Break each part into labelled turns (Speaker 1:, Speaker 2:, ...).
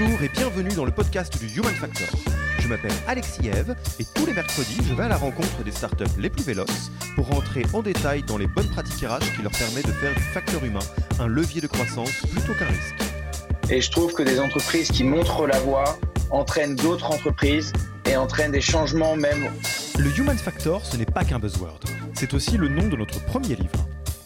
Speaker 1: Bonjour et bienvenue dans le podcast du Human Factor. Je m'appelle Alexis Eve et tous les mercredis, je vais à la rencontre des startups les plus véloces pour rentrer en détail dans les bonnes pratiques RH qui leur permettent de faire du facteur humain un levier de croissance plutôt qu'un risque.
Speaker 2: Et je trouve que des entreprises qui montrent la voie entraînent d'autres entreprises et entraînent des changements même.
Speaker 1: Le Human Factor, ce n'est pas qu'un buzzword. C'est aussi le nom de notre premier livre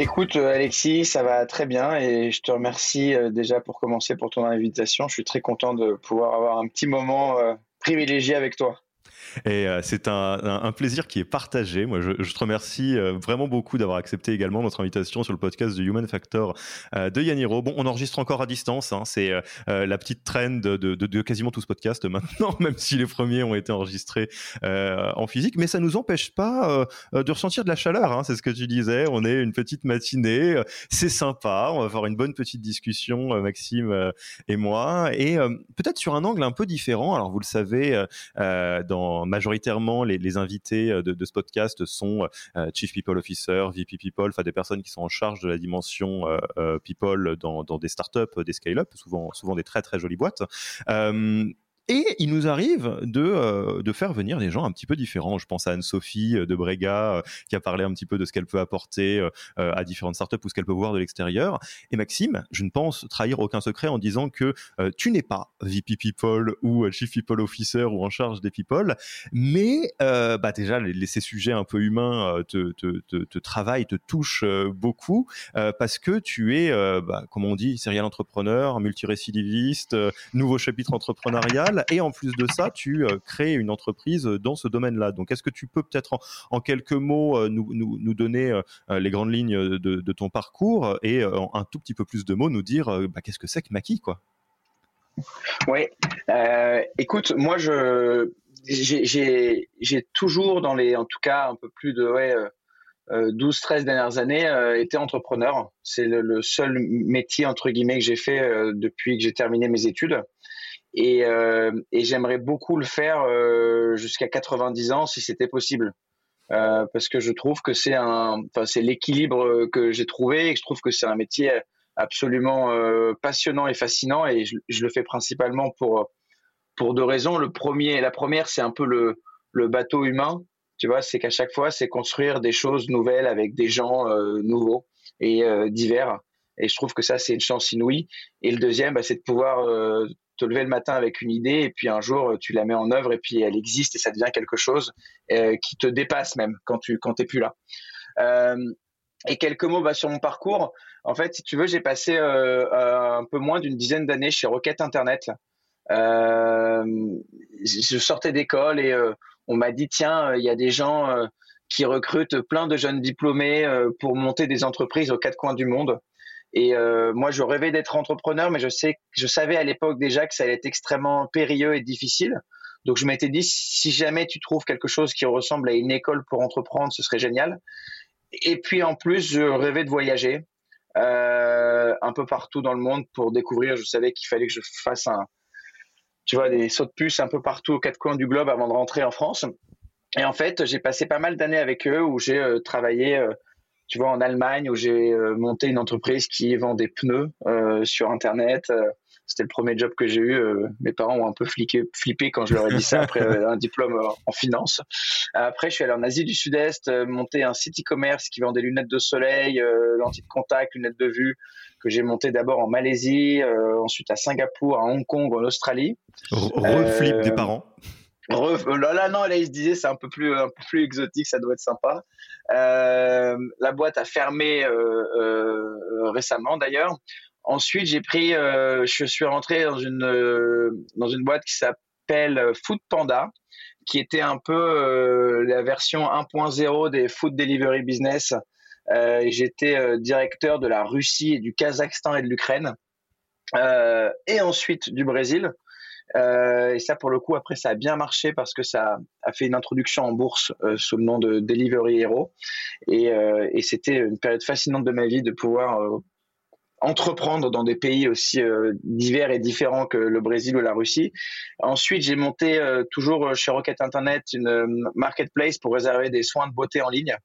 Speaker 2: Écoute, euh, Alexis, ça va très bien et je te remercie euh, déjà pour commencer pour ton invitation. Je suis très content de pouvoir avoir un petit moment euh, privilégié avec toi.
Speaker 1: Et euh, c'est un, plaisir qui est partagé. Moi, je, te remercie euh, vraiment beaucoup d'avoir accepté également notre invitation sur le podcast de Human Factor euh, de Yaniro. Bon, on enregistre encore à distance. Hein. c'est la petite trend de, quasiment tout ce podcast maintenant, même si les premiers ont été enregistrés en physique. Mais ça ne nous empêche pas de ressentir de la chaleur. Hein. c'est ce que tu disais. On est une petite matinée. C'est sympa. On va faire une bonne petite discussion, Maxime et moi. Et peut-être sur un angle un peu différent. Alors, vous le savez, dans majoritairement, les, invités euh, de, ce podcast sont euh, Chief People Officer, VP People, enfin des personnes qui sont en charge de la dimension euh, people dans, dans des startups, des scale-up, souvent, souvent des très très jolies boîtes. Et il nous arrive de, euh, de faire venir des gens un petit peu différents. Je pense à Anne-Sophie euh, de Brega euh, qui a parlé un petit peu de ce qu'elle peut apporter à différentes startups ou ce qu'elle peut voir de l'extérieur. Et Maxime, je ne pense trahir aucun secret en disant que tu n'es pas VP People ou Chief People Officer ou en charge des people, mais bah déjà les, ces sujets un peu humains te, te, te, te travaillent, te touchent beaucoup parce que tu es, bah, comme on dit, serial entrepreneur, multirécidiviste, nouveau chapitre entrepreneurial et en plus de ça, tu euh, crées une entreprise euh, dans ce domaine-là. Donc, est-ce que tu peux peut-être en, quelques mots euh, nous, nous, nous, donner les grandes lignes de, ton parcours et en un tout petit peu plus de mots nous dire bah, qu'est-ce que c'est que Maki quoi?
Speaker 2: Oui, écoute, moi je j'ai toujours dans les, en tout cas un peu plus de ouais, 12-13 dernières années, été entrepreneur. C'est le, le, seul métier entre guillemets que j'ai fait depuis que j'ai terminé mes études. Et, euh, et j'aimerais beaucoup le faire euh, jusqu'à 90 ans si c'était possible. Euh, parce que je trouve que c'est un, enfin c'est l'équilibre que j'ai trouvé et je trouve que c'est un métier absolument passionnant et fascinant et je, le fais principalement pour pour deux raisons. Le premier, la première, c'est un peu le le bateau humain. Tu vois, c'est qu'à chaque fois, c'est construire des choses nouvelles avec des gens nouveaux et divers. Et je trouve que ça, c'est une chance inouïe. Et le deuxième, bah, c'est de pouvoir te lever le matin avec une idée et puis un jour tu la mets en œuvre et puis elle existe et ça devient quelque chose euh, qui te dépasse même quand tu quand t'es plus là. Euh, et quelques mots bah, sur mon parcours. En fait, si tu veux, j'ai passé euh, un peu moins d'une dizaine d'années chez Rocket Internet. je sortais d'école et on m'a dit tiens, il y a des gens qui recrutent plein de jeunes diplômés pour monter des entreprises aux quatre coins du monde. Et euh, moi, je rêvais d'être entrepreneur, mais je sais, je savais à l'époque déjà que ça allait être extrêmement périlleux et difficile. Donc, je m'étais dit, si jamais tu trouves quelque chose qui ressemble à une école pour entreprendre, ce serait génial. Et puis, en plus, je rêvais de voyager euh, un peu partout dans le monde pour découvrir. Je savais qu'il fallait que je fasse un, tu vois, des sauts de puce un peu partout aux quatre coins du globe avant de rentrer en France. Et en fait, j'ai passé pas mal d'années avec eux où j'ai euh, travaillé tu vois, en Allemagne où j'ai euh, monté une entreprise qui vend des pneus euh, sur Internet. Euh, C'était le premier job que j'ai eu. mes parents ont un peu flippé, flippé quand je leur ai dit ça après un diplôme en finance. Après, je suis allé en Asie du Sud-Est, monter un site e-commerce qui vend des lunettes de soleil, lentilles de contact, lunettes de vue, que j'ai monté d'abord en Malaisie, ensuite à Singapour, à Hong Kong, en Australie.
Speaker 1: Reflip des parents.
Speaker 2: Euh, là, non, là, il se disait c'est un peu plus, un peu plus exotique, ça doit être sympa. Euh, la boîte a fermé euh, récemment d'ailleurs. Ensuite, j'ai pris, je suis rentré dans une dans une boîte qui s'appelle Food Panda, qui était un peu la version 1.0 des food delivery business. J'étais directeur de la Russie et du Kazakhstan et de l'Ukraine, et ensuite du Brésil. Euh, et ça, pour le coup, après, ça a bien marché parce que ça a fait une introduction en bourse euh, sous le nom de Delivery Hero. Et, euh, et c'était une période fascinante de ma vie de pouvoir entreprendre dans des pays aussi divers et différents que le Brésil ou la Russie. Ensuite, j'ai monté toujours chez Rocket Internet une marketplace pour réserver des soins de beauté en ligne.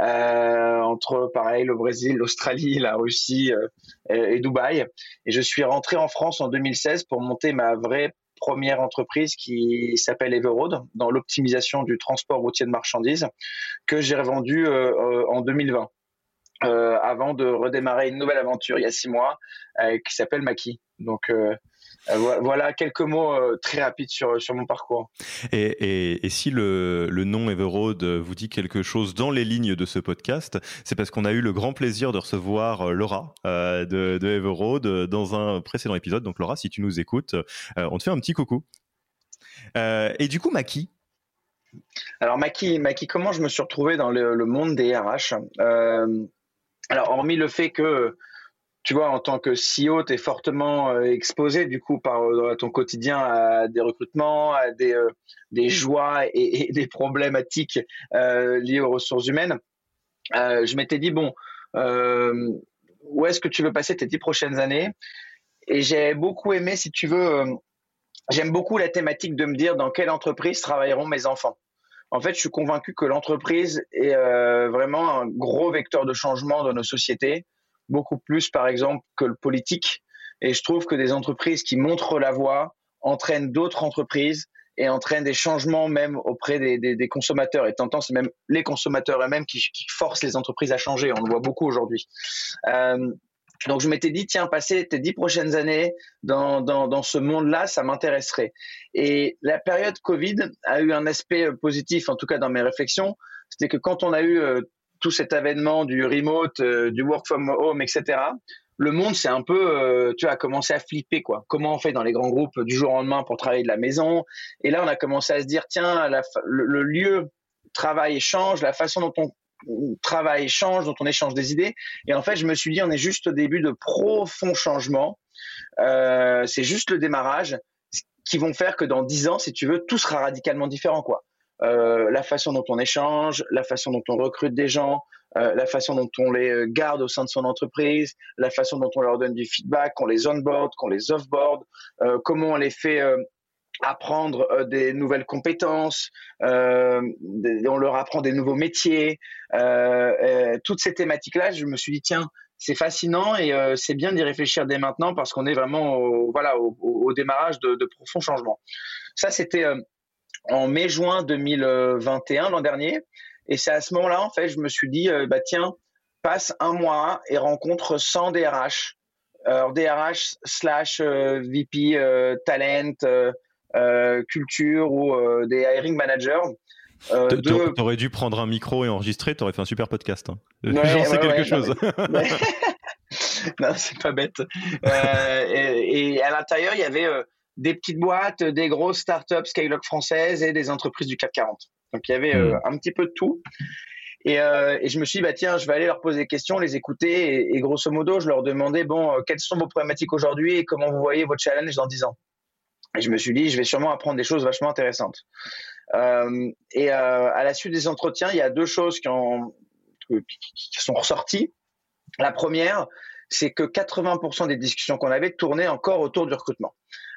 Speaker 2: Euh, entre pareil le Brésil, l'Australie, la Russie euh, et, Dubaï. Et je suis rentré en France en 2016 pour monter ma vraie première entreprise qui s'appelle Everroad dans l'optimisation du transport routier de marchandises que j'ai revendu euh, en 2020. avant de redémarrer une nouvelle aventure il y a six mois qui s'appelle Maki. Donc euh, voilà quelques mots euh, très rapides sur, sur mon parcours.
Speaker 1: Et, et, si le, le, nom Everroad vous dit quelque chose dans les lignes de ce podcast, c'est parce qu'on a eu le grand plaisir de recevoir euh, Laura de, de Everroad dans un précédent épisode. Donc Laura, si tu nous écoutes, on te fait un petit coucou. et du coup, Maki,
Speaker 2: alors Maki, Maki, comment je me suis retrouvé dans le, le monde des RH Alors hormis le fait que tu vois, en tant que CEO, tu es fortement euh, exposé du coup par euh, ton quotidien à des recrutements, à des, euh, des joies et, des problématiques liées aux ressources humaines. je m'étais dit, bon, où est-ce que tu veux passer tes dix prochaines années? Et j'ai beaucoup aimé, si tu veux, j'aime beaucoup la thématique de me dire dans quelle entreprise travailleront mes enfants? En fait, je suis convaincu que l'entreprise est vraiment un gros vecteur de changement dans nos sociétés beaucoup plus, par exemple, que le politique. Et je trouve que des entreprises qui montrent la voie entraînent d'autres entreprises et entraînent des changements même auprès des, consommateurs. Et tant c'est même les consommateurs eux-mêmes qui, forcent les entreprises à changer. On le voit beaucoup aujourd'hui. Euh, donc je m'étais dit, tiens, passer tes dix prochaines années dans, ce monde-là, ça m'intéresserait. Et la période Covid a eu un aspect positif, en tout cas dans mes réflexions, c'était que quand on a eu euh, tout cet avènement du remote, euh, du work from home, etc., le monde s'est un peu, euh, tu as commencé à flipper quoi. Comment on fait dans les grands groupes du jour au lendemain pour travailler de la maison? Et là, on a commencé à se dire tiens, le, lieu travail change, la façon dont on travaille change, dont on échange des idées. Et en fait, je me suis dit on est juste au début de profonds changements. Euh, c'est juste le démarrage qui vont faire que dans dix ans, si tu veux, tout sera radicalement différent quoi. Euh, la façon dont on échange, la façon dont on recrute des gens, euh, la façon dont on les euh, garde au sein de son entreprise, la façon dont on leur donne du feedback, qu'on les onboard, qu'on les offboard, comment on les fait apprendre des nouvelles compétences, on leur apprend des nouveaux métiers. toutes ces thématiques-là, je me suis dit, tiens, c'est fascinant et c'est bien d'y réfléchir dès maintenant parce qu'on est vraiment au, voilà, au, démarrage de, de, profonds changements. Ça, c'était en mai-juin 2021, l'an dernier. Et c'est à ce moment-là, en fait, je me suis dit, euh, bah tiens, passe un mois et rencontre 100 DRH. Alors, DRH slash euh, VP euh, talent, culture ou des hiring managers.
Speaker 1: Tu T'aurais dû prendre un micro et enregistrer, t'aurais fait un super podcast. Hein. J'en sais quelque chose.
Speaker 2: Non, c'est pas bête. et, et, à l'intérieur, il y avait des petites boîtes, des grosses startups scale-up françaises et des entreprises du CAC 40. Donc il y avait euh, hmm. un petit peu de tout. Et, euh, et, je me suis dit, bah, tiens, je vais aller leur poser des questions, les écouter. Et, grosso modo, je leur demandais, bon, euh, quelles sont vos problématiques aujourd'hui et comment vous voyez votre challenge dans 10 ans? Et je me suis dit, je vais sûrement apprendre des choses vachement intéressantes. Et à la suite des entretiens, il y a deux choses qui, ont, qui sont ressorties. La première, c'est que 80% des discussions qu'on avait tournaient encore autour du recrutement.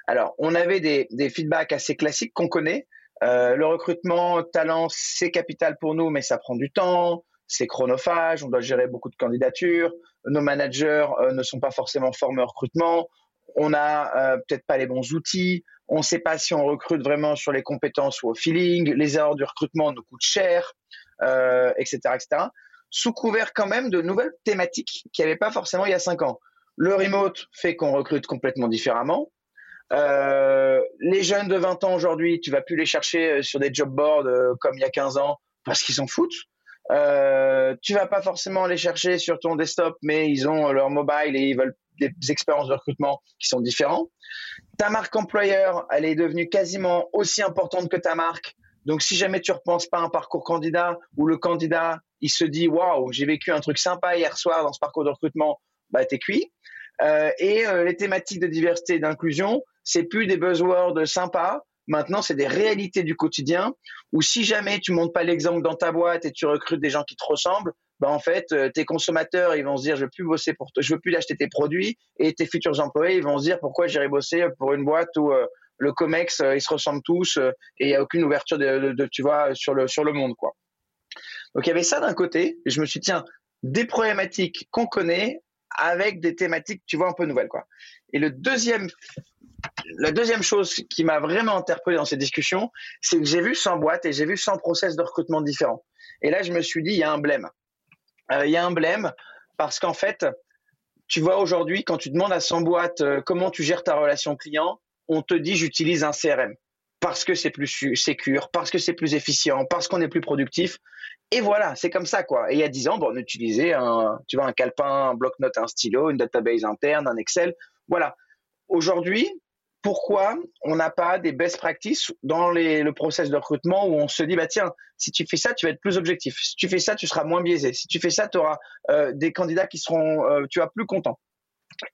Speaker 2: Alors, on avait des, feedbacks assez classiques qu'on connaît. Euh, le recrutement, talent, c'est capital pour nous, mais ça prend du temps, c'est chronophage, on doit gérer beaucoup de candidatures. Nos managers euh, ne sont pas forcément formés au recrutement. on n'a peut-être pas les bons outils, on ne sait pas si on recrute vraiment sur les compétences ou au feeling, les erreurs du recrutement nous coûtent cher, etc., etc. Sous couvert quand même de nouvelles thématiques qu'il n'y avait pas forcément il y a cinq ans. Le remote fait qu'on recrute complètement différemment. Euh, les jeunes de 20 ans aujourd'hui, tu vas plus les chercher euh, sur des job boards euh, comme il y a 15 ans parce qu'ils s'en foutent. Euh, tu vas pas forcément les chercher sur ton desktop, mais ils ont leur mobile et ils veulent des expériences de recrutement qui sont différentes. Ta marque employeur, elle est devenue quasiment aussi importante que ta marque. Donc, si jamais tu repenses pas un parcours candidat où le candidat, il se dit, waouh, j'ai vécu un truc sympa hier soir dans ce parcours de recrutement, bah, t'es cuit. Euh, et euh, les thématiques de diversité et d'inclusion, c'est plus des buzzwords sympas. Maintenant, c'est des réalités du quotidien où si jamais tu montes pas l'exemple dans ta boîte et tu recrutes des gens qui te ressemblent, bah en fait, euh, tes consommateurs, ils vont se dire, je veux plus bosser pour toi, je veux plus acheter tes produits, et tes futurs employés, ils vont se dire, pourquoi j'irai bosser pour une boîte où le Comex, ils se ressemblent tous et il n'y a aucune ouverture de, tu vois, sur le sur le monde, quoi. Donc il y avait ça d'un côté, je me suis dit, tiens, des problématiques qu'on connaît, avec des thématiques, tu vois, un peu nouvelles, quoi. Et le deuxième, la deuxième chose qui m'a vraiment interpellé dans ces discussions, c'est que j'ai vu 100 boîtes et j'ai vu 100 process de recrutement différents. Et là, je me suis dit, il y a un blême. Euh, il y a un blême parce qu'en fait, tu vois, aujourd'hui, quand tu demandes à 100 boîtes euh, comment tu gères ta relation client, on te dit, j'utilise un CRM parce que c'est plus sécure, parce que c'est plus efficient, parce qu'on est plus productif. Et voilà, c'est comme ça, quoi. Et il y a 10 ans, bon, on utilisait un, tu vois, un calepin, un bloc-notes, un stylo, une database interne, un Excel. Voilà. Aujourd'hui, pourquoi on n'a pas des best practices dans les, le process de recrutement où on se dit, bah tiens, si tu fais ça, tu vas être plus objectif. Si tu fais ça, tu seras moins biaisé. Si tu fais ça, tu auras euh, des candidats qui seront, euh, tu vas plus contents.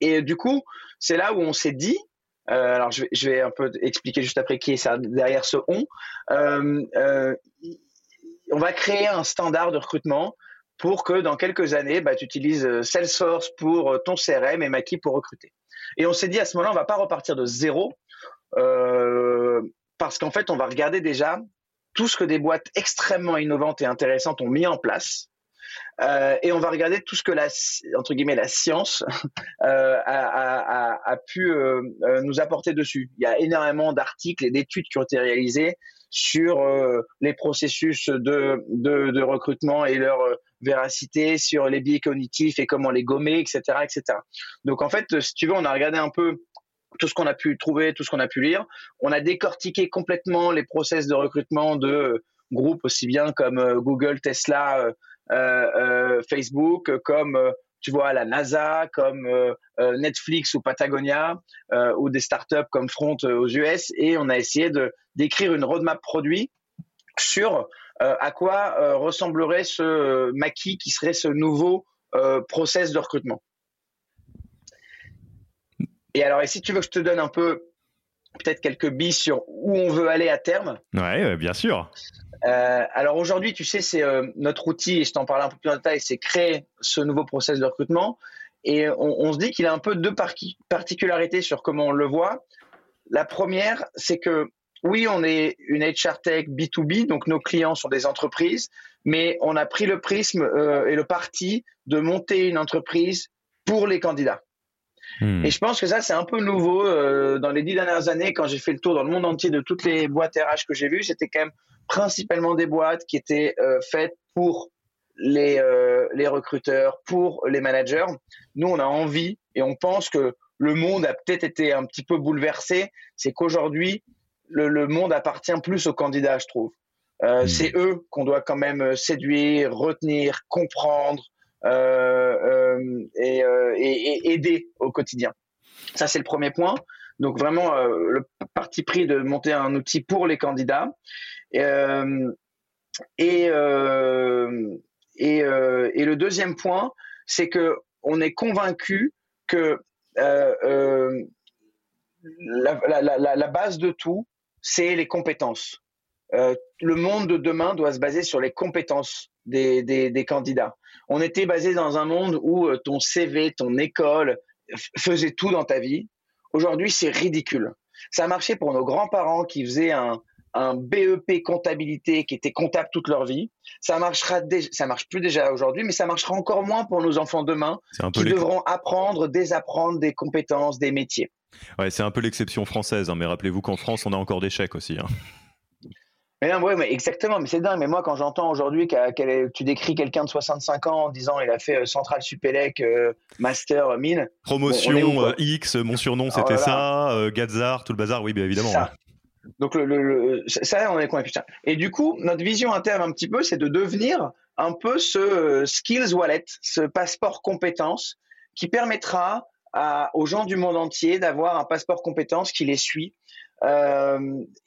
Speaker 2: Et du coup, c'est là où on s'est dit, euh, alors je vais, je vais, un peu expliquer juste après qui est derrière ce on. Euh, euh, on va créer un standard de recrutement pour que dans quelques années, bah, tu utilises euh, Salesforce pour euh, ton CRM et Maki pour recruter. Et on s'est dit à ce moment-là, on va pas repartir de zéro euh, parce qu'en fait, on va regarder déjà tout ce que des boîtes extrêmement innovantes et intéressantes ont mis en place. Euh, et on va regarder tout ce que la entre guillemets la science euh, a, a, pu euh, nous apporter dessus. Il y a énormément d'articles et d'études qui ont été réalisées sur les processus de, de, recrutement et leur véracité, sur les biais cognitifs et comment les gommer, etc., etc. Donc en fait, si tu veux, on a regardé un peu tout ce qu'on a pu trouver, tout ce qu'on a pu lire. On a décortiqué complètement les process de recrutement de groupes aussi bien comme Google, Tesla, Facebook, comme tu vois, la NASA, comme euh, euh, Netflix ou Patagonia, euh, ou des startups comme Front aux US, et on a essayé de d'écrire une roadmap produit sur à quoi ressemblerait ce maquis qui serait ce nouveau process de recrutement. Et alors, et si tu veux que je te donne un peu peut-être quelques billes sur où on veut aller à terme.
Speaker 1: Ouais, bien sûr.
Speaker 2: Euh, alors aujourd'hui, tu sais, c'est euh, notre outil, et je t'en parle un peu plus en détail, c'est créer ce nouveau process de recrutement. Et on, se dit qu'il a un peu deux particularités sur comment on le voit. La première, c'est que oui, on est une HR Tech B2B, donc nos clients sont des entreprises, mais on a pris le prisme euh, et le parti de monter une entreprise pour les candidats. Hmm. Et je pense que ça, c'est un peu nouveau euh, dans les dix dernières années, quand j'ai fait le tour dans le monde entier de toutes les boîtes RH que j'ai vues, c'était quand même principalement des boîtes qui étaient euh, faites pour les, euh, les recruteurs, pour les managers. Nous, on a envie et on pense que le monde a peut-être été un petit peu bouleversé. C'est qu'aujourd'hui, le, le, monde appartient plus aux candidats, je trouve. Hmm. C'est eux qu'on doit quand même séduire, retenir, comprendre, euh, euh, euh, et, aider au quotidien. Ça, c'est le premier point. Donc vraiment, le parti pris de monter un outil pour les candidats. Et, et, le deuxième point, c'est que on est convaincu que la, base de tout, c'est les compétences. Euh, le monde de demain doit se baser sur les compétences des, des, des candidats. On était basé dans un monde où euh, ton CV, ton école faisait tout dans ta vie. Aujourd'hui, c'est ridicule. Ça marchait pour nos grands-parents qui faisaient un, un BEP comptabilité qui était comptable toute leur vie. Ça marchera ça marche plus déjà aujourd'hui, mais ça marchera encore moins pour nos enfants demain qui devront apprendre, désapprendre des compétences, des métiers.
Speaker 1: Ouais, c'est un peu l'exception française, hein, mais rappelez-vous qu'en France, on a encore des chèques aussi. Hein.
Speaker 2: Mais non, ouais, mais exactement, mais c'est dingue. Mais moi, quand j'entends aujourd'hui que tu décris quelqu'un de 65 ans en disant il a fait euh, Central Supélec, euh, Master, Mine.
Speaker 1: Promotion euh, X, mon surnom c'était oh ça, Gazar, tout le bazar, oui, bien évidemment.
Speaker 2: Ça. Donc, le, ça, on est convaincu. Et du coup, notre vision interne, un petit peu, c'est de devenir un peu ce skills wallet, ce passeport compétences qui permettra à, aux gens du monde entier d'avoir un passeport compétences qui les suit euh,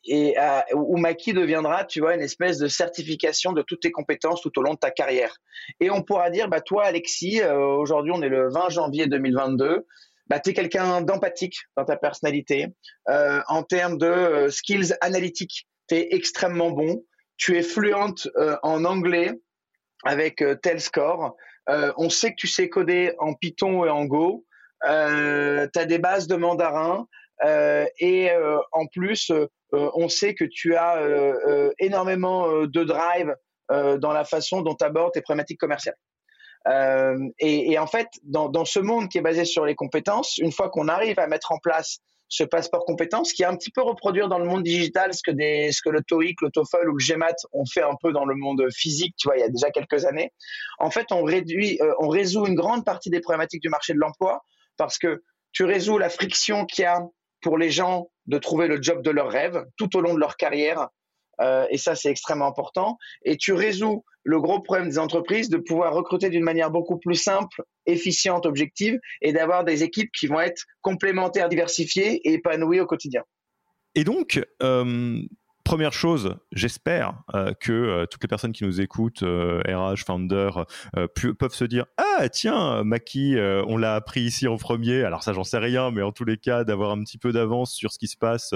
Speaker 2: et où Maki deviendra, tu vois, une espèce de certification de toutes tes compétences tout au long de ta carrière. Et on pourra dire, bah toi, Alexis, euh, aujourd'hui on est le 20 janvier 2022. Bah, tu es quelqu'un d'empathique dans ta personnalité. Euh, en termes de euh, skills analytiques, tu es extrêmement bon. Tu es fluente en anglais avec tel score. on sait que tu sais coder en Python et en Go. Euh, tu as des bases de mandarin. Euh, et euh, en plus, euh, on sait que tu as énormément de drive dans la façon dont tu abordes tes problématiques commerciales. Et, et, en fait, dans, dans, ce monde qui est basé sur les compétences, une fois qu'on arrive à mettre en place ce passeport compétences, qui est un petit peu reproduire dans le monde digital ce que, des, ce que le TOEIC, le TOEFL ou le GMAT ont fait un peu dans le monde physique, tu vois, il y a déjà quelques années. En fait, on réduit, on résout une grande partie des problématiques du marché de l'emploi parce que tu résous la friction qu'il y a pour les gens de trouver le job de leur rêve tout au long de leur carrière. Euh, et ça, c'est extrêmement important. Et tu résous le gros problème des entreprises de pouvoir recruter d'une manière beaucoup plus simple, efficiente, objective, et d'avoir des équipes qui vont être complémentaires, diversifiées et épanouies au quotidien.
Speaker 1: Et donc, euh, Première chose, j'espère euh, que euh, toutes les personnes qui nous écoutent, RH, euh, founder, peuvent se dire ah tiens, Maki, on l'a appris ici en premier. Alors ça, j'en sais rien, mais en tous les cas, d'avoir un petit peu d'avance sur ce qui se passe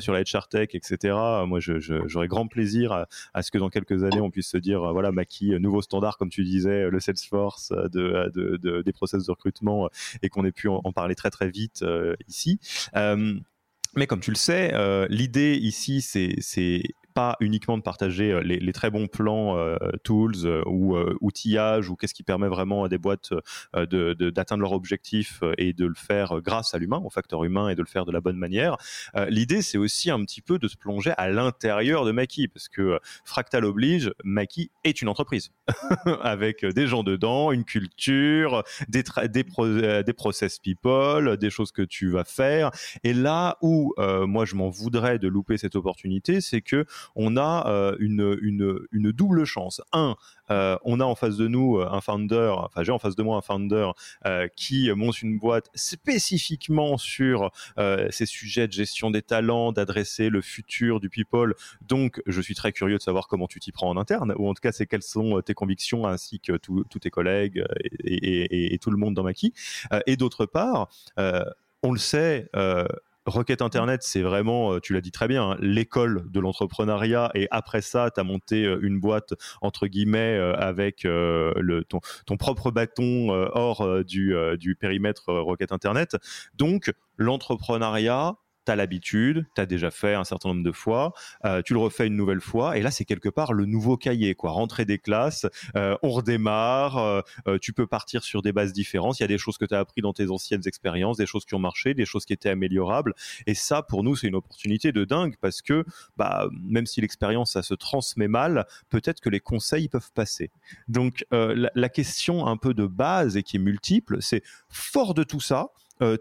Speaker 1: sur la HR Tech, etc. Moi, j'aurais grand plaisir à, ce que dans quelques années, on puisse se dire voilà, Maki, nouveau standard, comme tu disais, le Salesforce de, des process de recrutement, et qu'on ait pu en, en, parler très très vite ici. Mais comme tu le sais, euh, l'idée ici, c'est pas uniquement de partager euh, les, très bons plans euh, tools euh, ou outillage ou qu'est-ce qui permet vraiment à des boîtes d'atteindre de, leur objectif et de le faire grâce à l'humain, au facteur humain et de le faire de la bonne manière. L'idée, c'est aussi un petit peu de se plonger à l'intérieur de Maki parce que Fractal oblige, Maki est une entreprise avec des gens dedans, une culture, des, des, des process people, des choses que tu vas faire. Et là où moi je m'en voudrais de louper cette opportunité, c'est que on a euh, une, une, double chance. Un, euh, on a en face de nous euh, un founder, enfin j'ai en face de moi un founder qui monte une boîte spécifiquement sur ces sujets de gestion des talents, d'adresser le futur du people. Donc je suis très curieux de savoir comment tu t'y prends en interne, ou en tout cas c'est quelles sont tes convictions ainsi que tous tes collègues et, tout le monde dans Maki. et d'autre part, on le sait, Rocket Internet, c'est vraiment, euh, tu l'as dit très bien, hein, l'école de l'entrepreneuriat. Et après ça, tu as monté euh, une boîte, entre guillemets, euh, avec ton, propre bâton hors du périmètre Rocket Internet. Donc, l'entrepreneuriat, tu l'habitude, tu as déjà fait un certain nombre de fois, euh, tu le refais une nouvelle fois, et là c'est quelque part le nouveau cahier, quoi. Rentrer des classes, euh, on redémarre, euh, tu peux partir sur des bases différentes, il y a des choses que tu as appris dans tes anciennes expériences, des choses qui ont marché, des choses qui étaient améliorables, et ça pour nous c'est une opportunité de dingue parce que bah, même si l'expérience ça se transmet mal, peut-être que les conseils peuvent passer. Donc la, question un peu de base et qui est multiple, c'est fort de tout ça,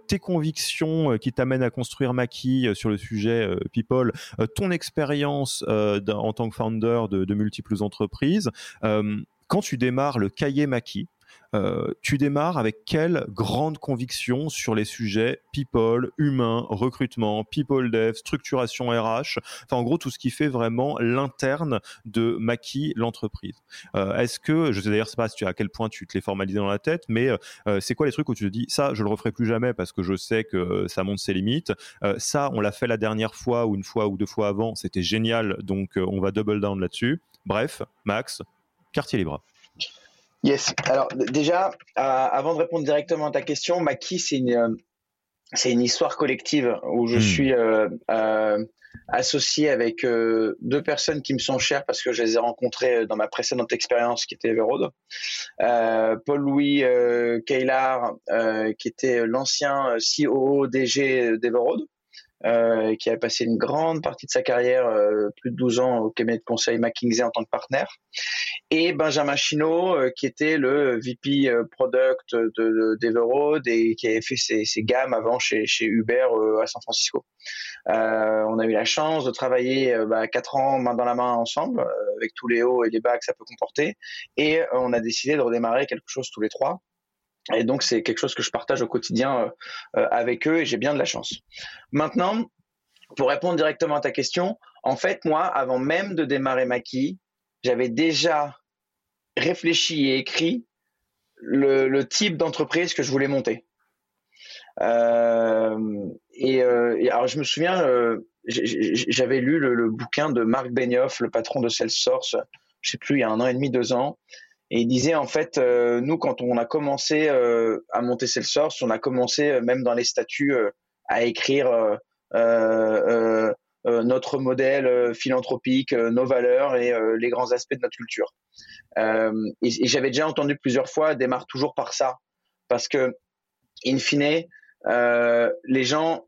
Speaker 1: tes convictions euh, qui t'amènent à construire Maki euh, sur le sujet People, ton expérience en tant que founder de, de multiples entreprises. quand tu démarres le cahier Maki, euh, tu démarres avec quelle grande conviction sur les sujets people, humain, recrutement, people dev, structuration RH, enfin en gros tout ce qui fait vraiment l'interne de Maki, l'entreprise. Euh, est-ce que, je sais d'ailleurs pas à quel point tu te l'es formalisé dans la tête, mais euh, c'est quoi les trucs où tu te dis ça, je le referai plus jamais parce que je sais que ça monte ses limites. ça, on l'a fait la dernière fois ou une fois ou deux fois avant, c'était génial, donc on va double down là-dessus. Bref, Max, quartier libre.
Speaker 2: Yes. Alors déjà, avant de répondre directement à ta question, Maki, c'est une, c'est une histoire collective où je hmm. suis associé avec deux personnes qui me sont chères parce que je les ai rencontrées dans ma précédente expérience qui était Everode. Paul-Louis euh, qui était l'ancien COO DG d'Everode euh, qui a passé une grande partie de sa carrière, euh, plus de 12 ans au cabinet de conseil McKinsey en tant que partenaire, et Benjamin Chino, euh, qui était le VP Product de, d'Everode et qui avait fait ses, gammes avant chez, Uber à San Francisco. on a eu la chance de travailler bah, quatre ans main dans la main ensemble, avec tous les hauts et les bas que ça peut comporter, et on a décidé de redémarrer quelque chose tous les trois. Et donc, c'est quelque chose que je partage au quotidien euh, euh, avec eux et j'ai bien de la chance. Maintenant, pour répondre directement à ta question, en fait, moi, avant même de démarrer Maki, j'avais déjà réfléchi et écrit le, type d'entreprise que je voulais monter. Euh, et, alors, je me souviens, j'avais lu le, bouquin de Marc Benioff, le patron de Salesforce, je sais plus, il y a un an et demi, deux ans. Et il disait en fait, euh, nous quand on a commencé euh, à monter Salesforce, on a commencé euh, même dans les statuts à écrire notre modèle philanthropique, nos valeurs et les grands aspects de notre culture. et, j'avais déjà entendu plusieurs fois, démarre toujours par ça, parce que in fine, les gens,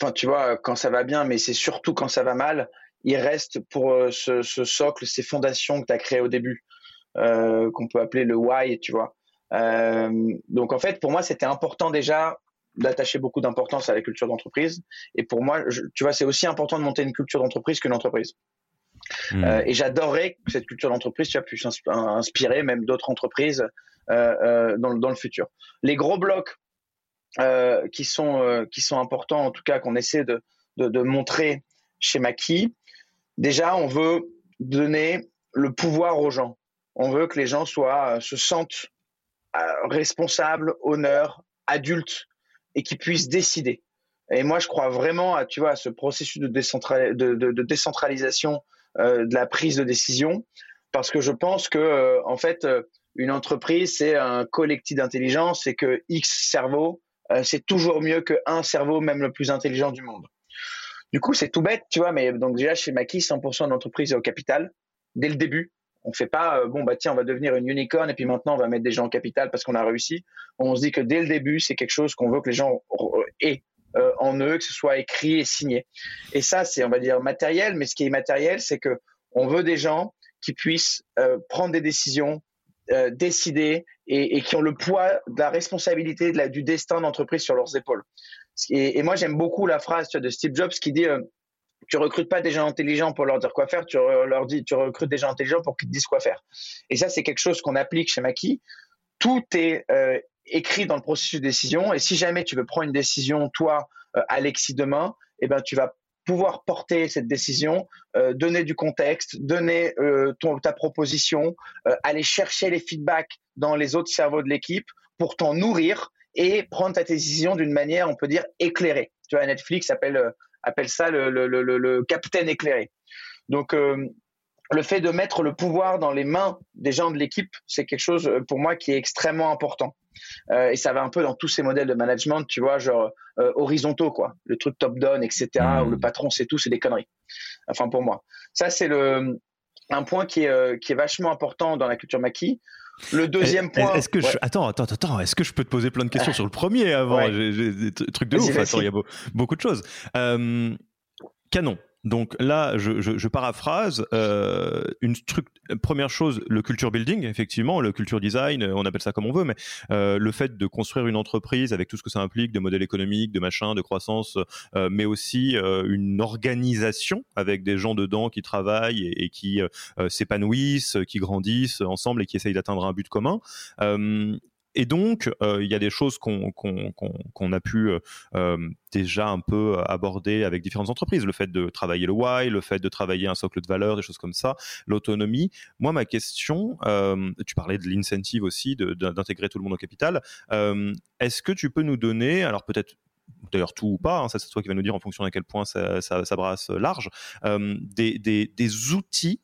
Speaker 2: enfin tu vois, quand ça va bien, mais c'est surtout quand ça va mal, ils restent pour ce, socle, ces fondations que tu as créées au début. Euh, qu'on peut appeler le why, tu vois. Euh, donc en fait, pour moi, c'était important déjà d'attacher beaucoup d'importance à la culture d'entreprise. Et pour moi, tu vois, c'est aussi important de monter une culture d'entreprise qu'une entreprise. Hmm. Euh, et j'adorerais que cette culture d'entreprise puisse inspirer même d'autres entreprises dans, dans, le futur. Les gros blocs qui, sont, qui sont importants, en tout cas qu'on essaie de, de, de, montrer chez Maki, déjà, on veut donner le pouvoir aux gens. On veut que les gens soient, euh, se sentent euh, responsables, honneurs, adultes et qui puissent décider. Et moi, je crois vraiment à, tu vois, ce processus de, décentralisation euh, de la prise de décision, parce que je pense que, en fait, une entreprise, c'est un collectif d'intelligence et que X cerveau, c'est toujours mieux qu'un cerveau, même le plus intelligent du monde. Du coup, c'est tout bête, tu vois, mais donc déjà, chez Maki, 100% d'entreprise au capital, dès le début. On fait pas, euh, bon, bah tiens, on va devenir une unicorn et puis maintenant on va mettre des gens en capital parce qu'on a réussi. On se dit que dès le début, c'est quelque chose qu'on veut que les gens aient euh, en eux, que ce soit écrit et signé. Et ça, c'est, on va dire, matériel, mais ce qui est immatériel, c'est que on veut des gens qui puissent euh, prendre des décisions, décider et, qui ont le poids de la responsabilité du destin d'entreprise sur leurs épaules. Et, moi, j'aime beaucoup la phrase de Steve Jobs qui dit tu recrutes pas des gens intelligents pour leur dire quoi faire, tu leur dis, tu recrutes des gens intelligents pour qu'ils te disent quoi faire. Et ça, c'est quelque chose qu'on applique chez Maki. Tout est euh, écrit dans le processus de décision. Et si jamais tu veux prendre une décision, toi, euh, Alexis, demain, eh ben, tu vas pouvoir porter cette décision, euh, donner du contexte, donner ta proposition, aller chercher les feedbacks dans les autres cerveaux de l'équipe pour t'en nourrir et prendre ta décision d'une manière, on peut dire, éclairée. Tu vois, Netflix appelle appelle ça le, le, le, le capitaine éclairé. Donc, euh, le fait de mettre le pouvoir dans les mains des gens de l'équipe, c'est quelque chose euh, pour moi qui est extrêmement important. Euh, et ça va un peu dans tous ces modèles de management, tu vois, genre horizontaux, quoi. Le truc top-down, etc., mmh. où le patron sait tout, c'est des conneries. Enfin, pour moi. Ça, c'est le, un point qui est, qui est vachement important dans la culture maquis. Le deuxième point.
Speaker 1: Est-ce que je... Attends, attends, attends. Est-ce que je peux te poser plein de questions sur le premier avant J'ai des trucs de ouf. Attends, il y a beaucoup de choses. Euh, canon. Donc là, je, paraphrase. Euh, une première chose, le culture building, effectivement, le culture design, on appelle ça comme on veut, mais euh, le fait de construire une entreprise avec tout ce que ça implique, de modèles économiques, de machin, de croissance, euh, mais aussi une organisation avec des gens dedans qui travaillent et, qui s'épanouissent, qui grandissent ensemble et qui essayent d'atteindre un but commun et donc, euh, il y a des choses qu'on a pu euh, euh, déjà un peu aborder avec différentes entreprises. Le fait de travailler le why, le fait de travailler un socle de valeur, des choses comme ça, l'autonomie. Moi, ma question, tu parlais de l'incentive aussi, d'intégrer tout le monde au capital. Est-ce que tu peux nous donner, alors peut-être d'ailleurs tout ou pas, hein, ça c'est toi qui vas nous dire en fonction à quel point ça, brasse large, des, outils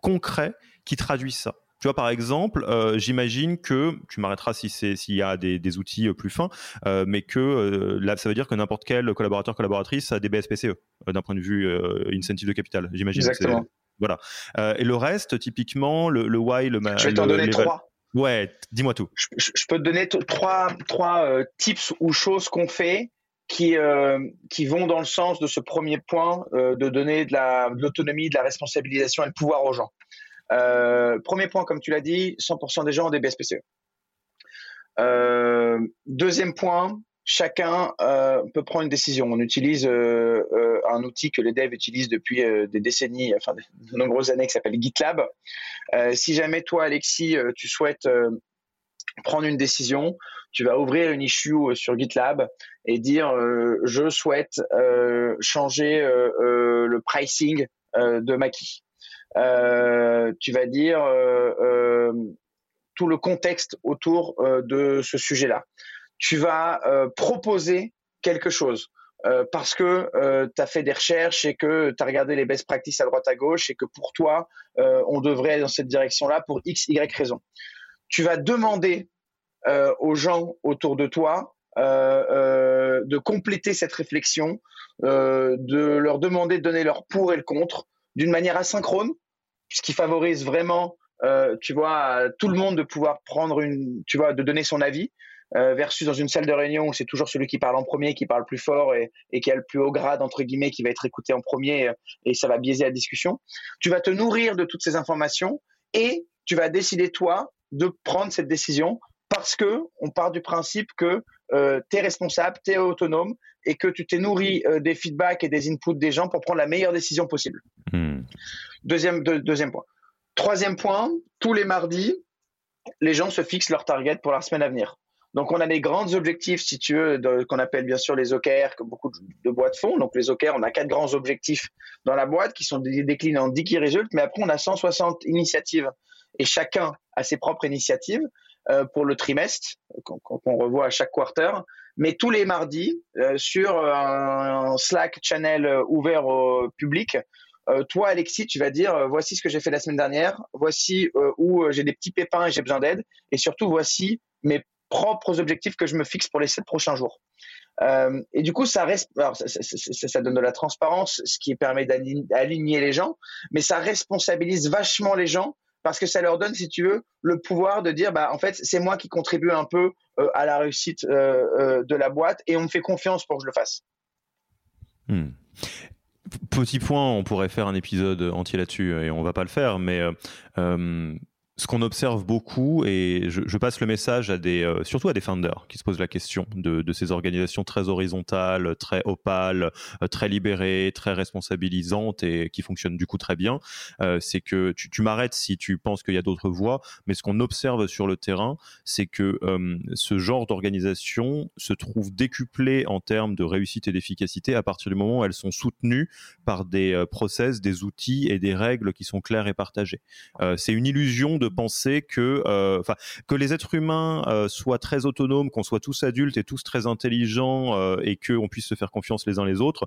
Speaker 1: concrets qui traduisent ça Tu vois, par exemple, euh, j'imagine que, tu m'arrêteras si s'il y a des, outils euh, plus fins, euh, mais que là, ça veut dire que n'importe quel collaborateur, collaboratrice a des BSPCE d'un point de vue incentive de capital, j'imagine.
Speaker 2: Exactement.
Speaker 1: Voilà. et le reste, typiquement, le, le why, le
Speaker 2: Je vais t'en donner trois.
Speaker 1: Ouais, dis-moi tout.
Speaker 2: Je, peux te donner trois, trois tips ou choses qu'on fait qui, qui vont dans le sens de ce premier point, de donner de l'autonomie, de, de, la responsabilisation et le pouvoir aux gens. Euh, premier point, comme tu l'as dit, 100% des gens ont des BSPCE. Euh, deuxième point, chacun euh, peut prendre une décision. On utilise un outil que les devs utilisent depuis des décennies, enfin de nombreuses années, qui s'appelle GitLab. si jamais toi, Alexis, tu souhaites prendre une décision, tu vas ouvrir une issue sur GitLab et dire je souhaite changer le pricing de Maki. Euh, tu vas dire euh, euh, tout le contexte autour de ce sujet-là. Tu vas proposer quelque chose. parce que tu as fait des recherches et que tu as regardé les best practices à droite à gauche et que pour toi, on devrait aller dans cette direction-là pour X, Y raison. Tu vas demander aux gens autour de toi de compléter cette réflexion, de leur demander de donner leur pour et le contre d'une manière asynchrone, ce qui favorise vraiment, euh, tu vois, tout le monde de pouvoir prendre une, tu vois, de donner son avis. Euh, versus dans une salle de réunion où c'est toujours celui qui parle en premier, qui parle plus fort et, qui a le plus haut grade, entre guillemets, qui va être écouté en premier euh, et ça va biaiser la discussion. Tu vas te nourrir de toutes ces informations et tu vas décider, toi, de prendre cette décision parce que on part du principe que euh, tu es responsable, tu es autonome et que tu t'es nourri euh, des feedbacks et des inputs des gens pour prendre la meilleure décision possible. Hmm. Deuxième, deuxième point. Troisième point, tous les mardis, les gens se fixent leur target pour la semaine à venir. Donc, on a des grands objectifs, si tu veux, qu'on appelle bien sûr les OKR, que beaucoup de, boîtes font. Donc, les OKR, on a quatre grands objectifs dans la boîte qui sont déclinés en 10 key results, mais après, on a 160 initiatives et chacun a ses propres initiatives. Euh, pour le trimestre, qu'on revoit à chaque quarter. Mais tous les mardis, euh, sur un Slack channel euh, ouvert au public, toi, Alexis, tu vas dire voici ce que j'ai fait la semaine dernière, voici où j'ai des petits pépins et j'ai besoin d'aide, et surtout voici mes propres objectifs que je me fixe pour les sept prochains jours. et du coup, ça, donne de la transparence, ce qui permet d'aligner les gens, mais ça responsabilise vachement les gens parce que ça leur donne, si tu veux, le pouvoir de dire, bah, en fait, c'est moi qui contribue un peu euh, à la réussite euh, euh, de la boîte et on me fait confiance pour que je le fasse.
Speaker 1: Hmm. Petit point, on pourrait faire un épisode entier là-dessus et on va pas le faire, mais ce qu'on observe beaucoup, et je, passe le message à des, euh, surtout à des founders qui se posent la question de, ces organisations très horizontales, très opales, euh, très libérées, très responsabilisantes et qui fonctionnent du coup très bien, euh, c'est que tu, m'arrêtes si tu penses qu'il y a d'autres voies, mais ce qu'on observe sur le terrain, c'est que ce genre d'organisation se trouve décuplé en termes de réussite et d'efficacité à partir du moment où elles sont soutenues par des process, des outils et des règles qui sont clairs et partagés. c'est une illusion de penser que, euh, enfin, que les êtres humains euh, soient très autonomes, qu'on soit tous adultes et tous très intelligents euh, et qu'on puisse se faire confiance les uns les autres.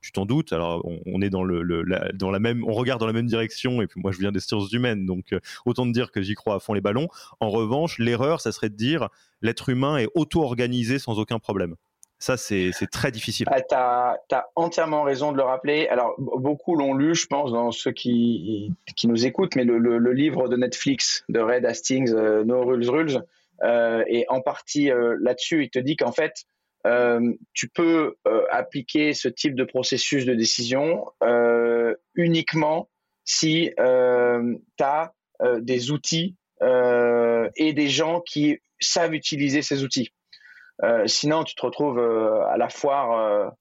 Speaker 1: tu t'en doutes. Alors, on, est dans la, même, on regarde dans la même direction. Et puis moi, je viens des sciences humaines, donc euh, autant de dire que j'y crois à fond les ballons. En revanche, l'erreur, ça serait de dire l'être humain est auto-organisé sans aucun problème. Ça, c'est très difficile.
Speaker 2: Ah, tu as, entièrement raison de le rappeler. Alors, beaucoup l'ont lu, je pense, dans ceux qui, qui nous écoutent, mais le, livre de Netflix de Red Hastings, euh, No Rules Rules, euh, et en partie là-dessus, il te dit qu'en fait, euh, tu peux euh, appliquer ce type de processus de décision euh, uniquement si tu as des outils et des gens qui savent utiliser ces outils. sinon, tu te retrouves à la foire,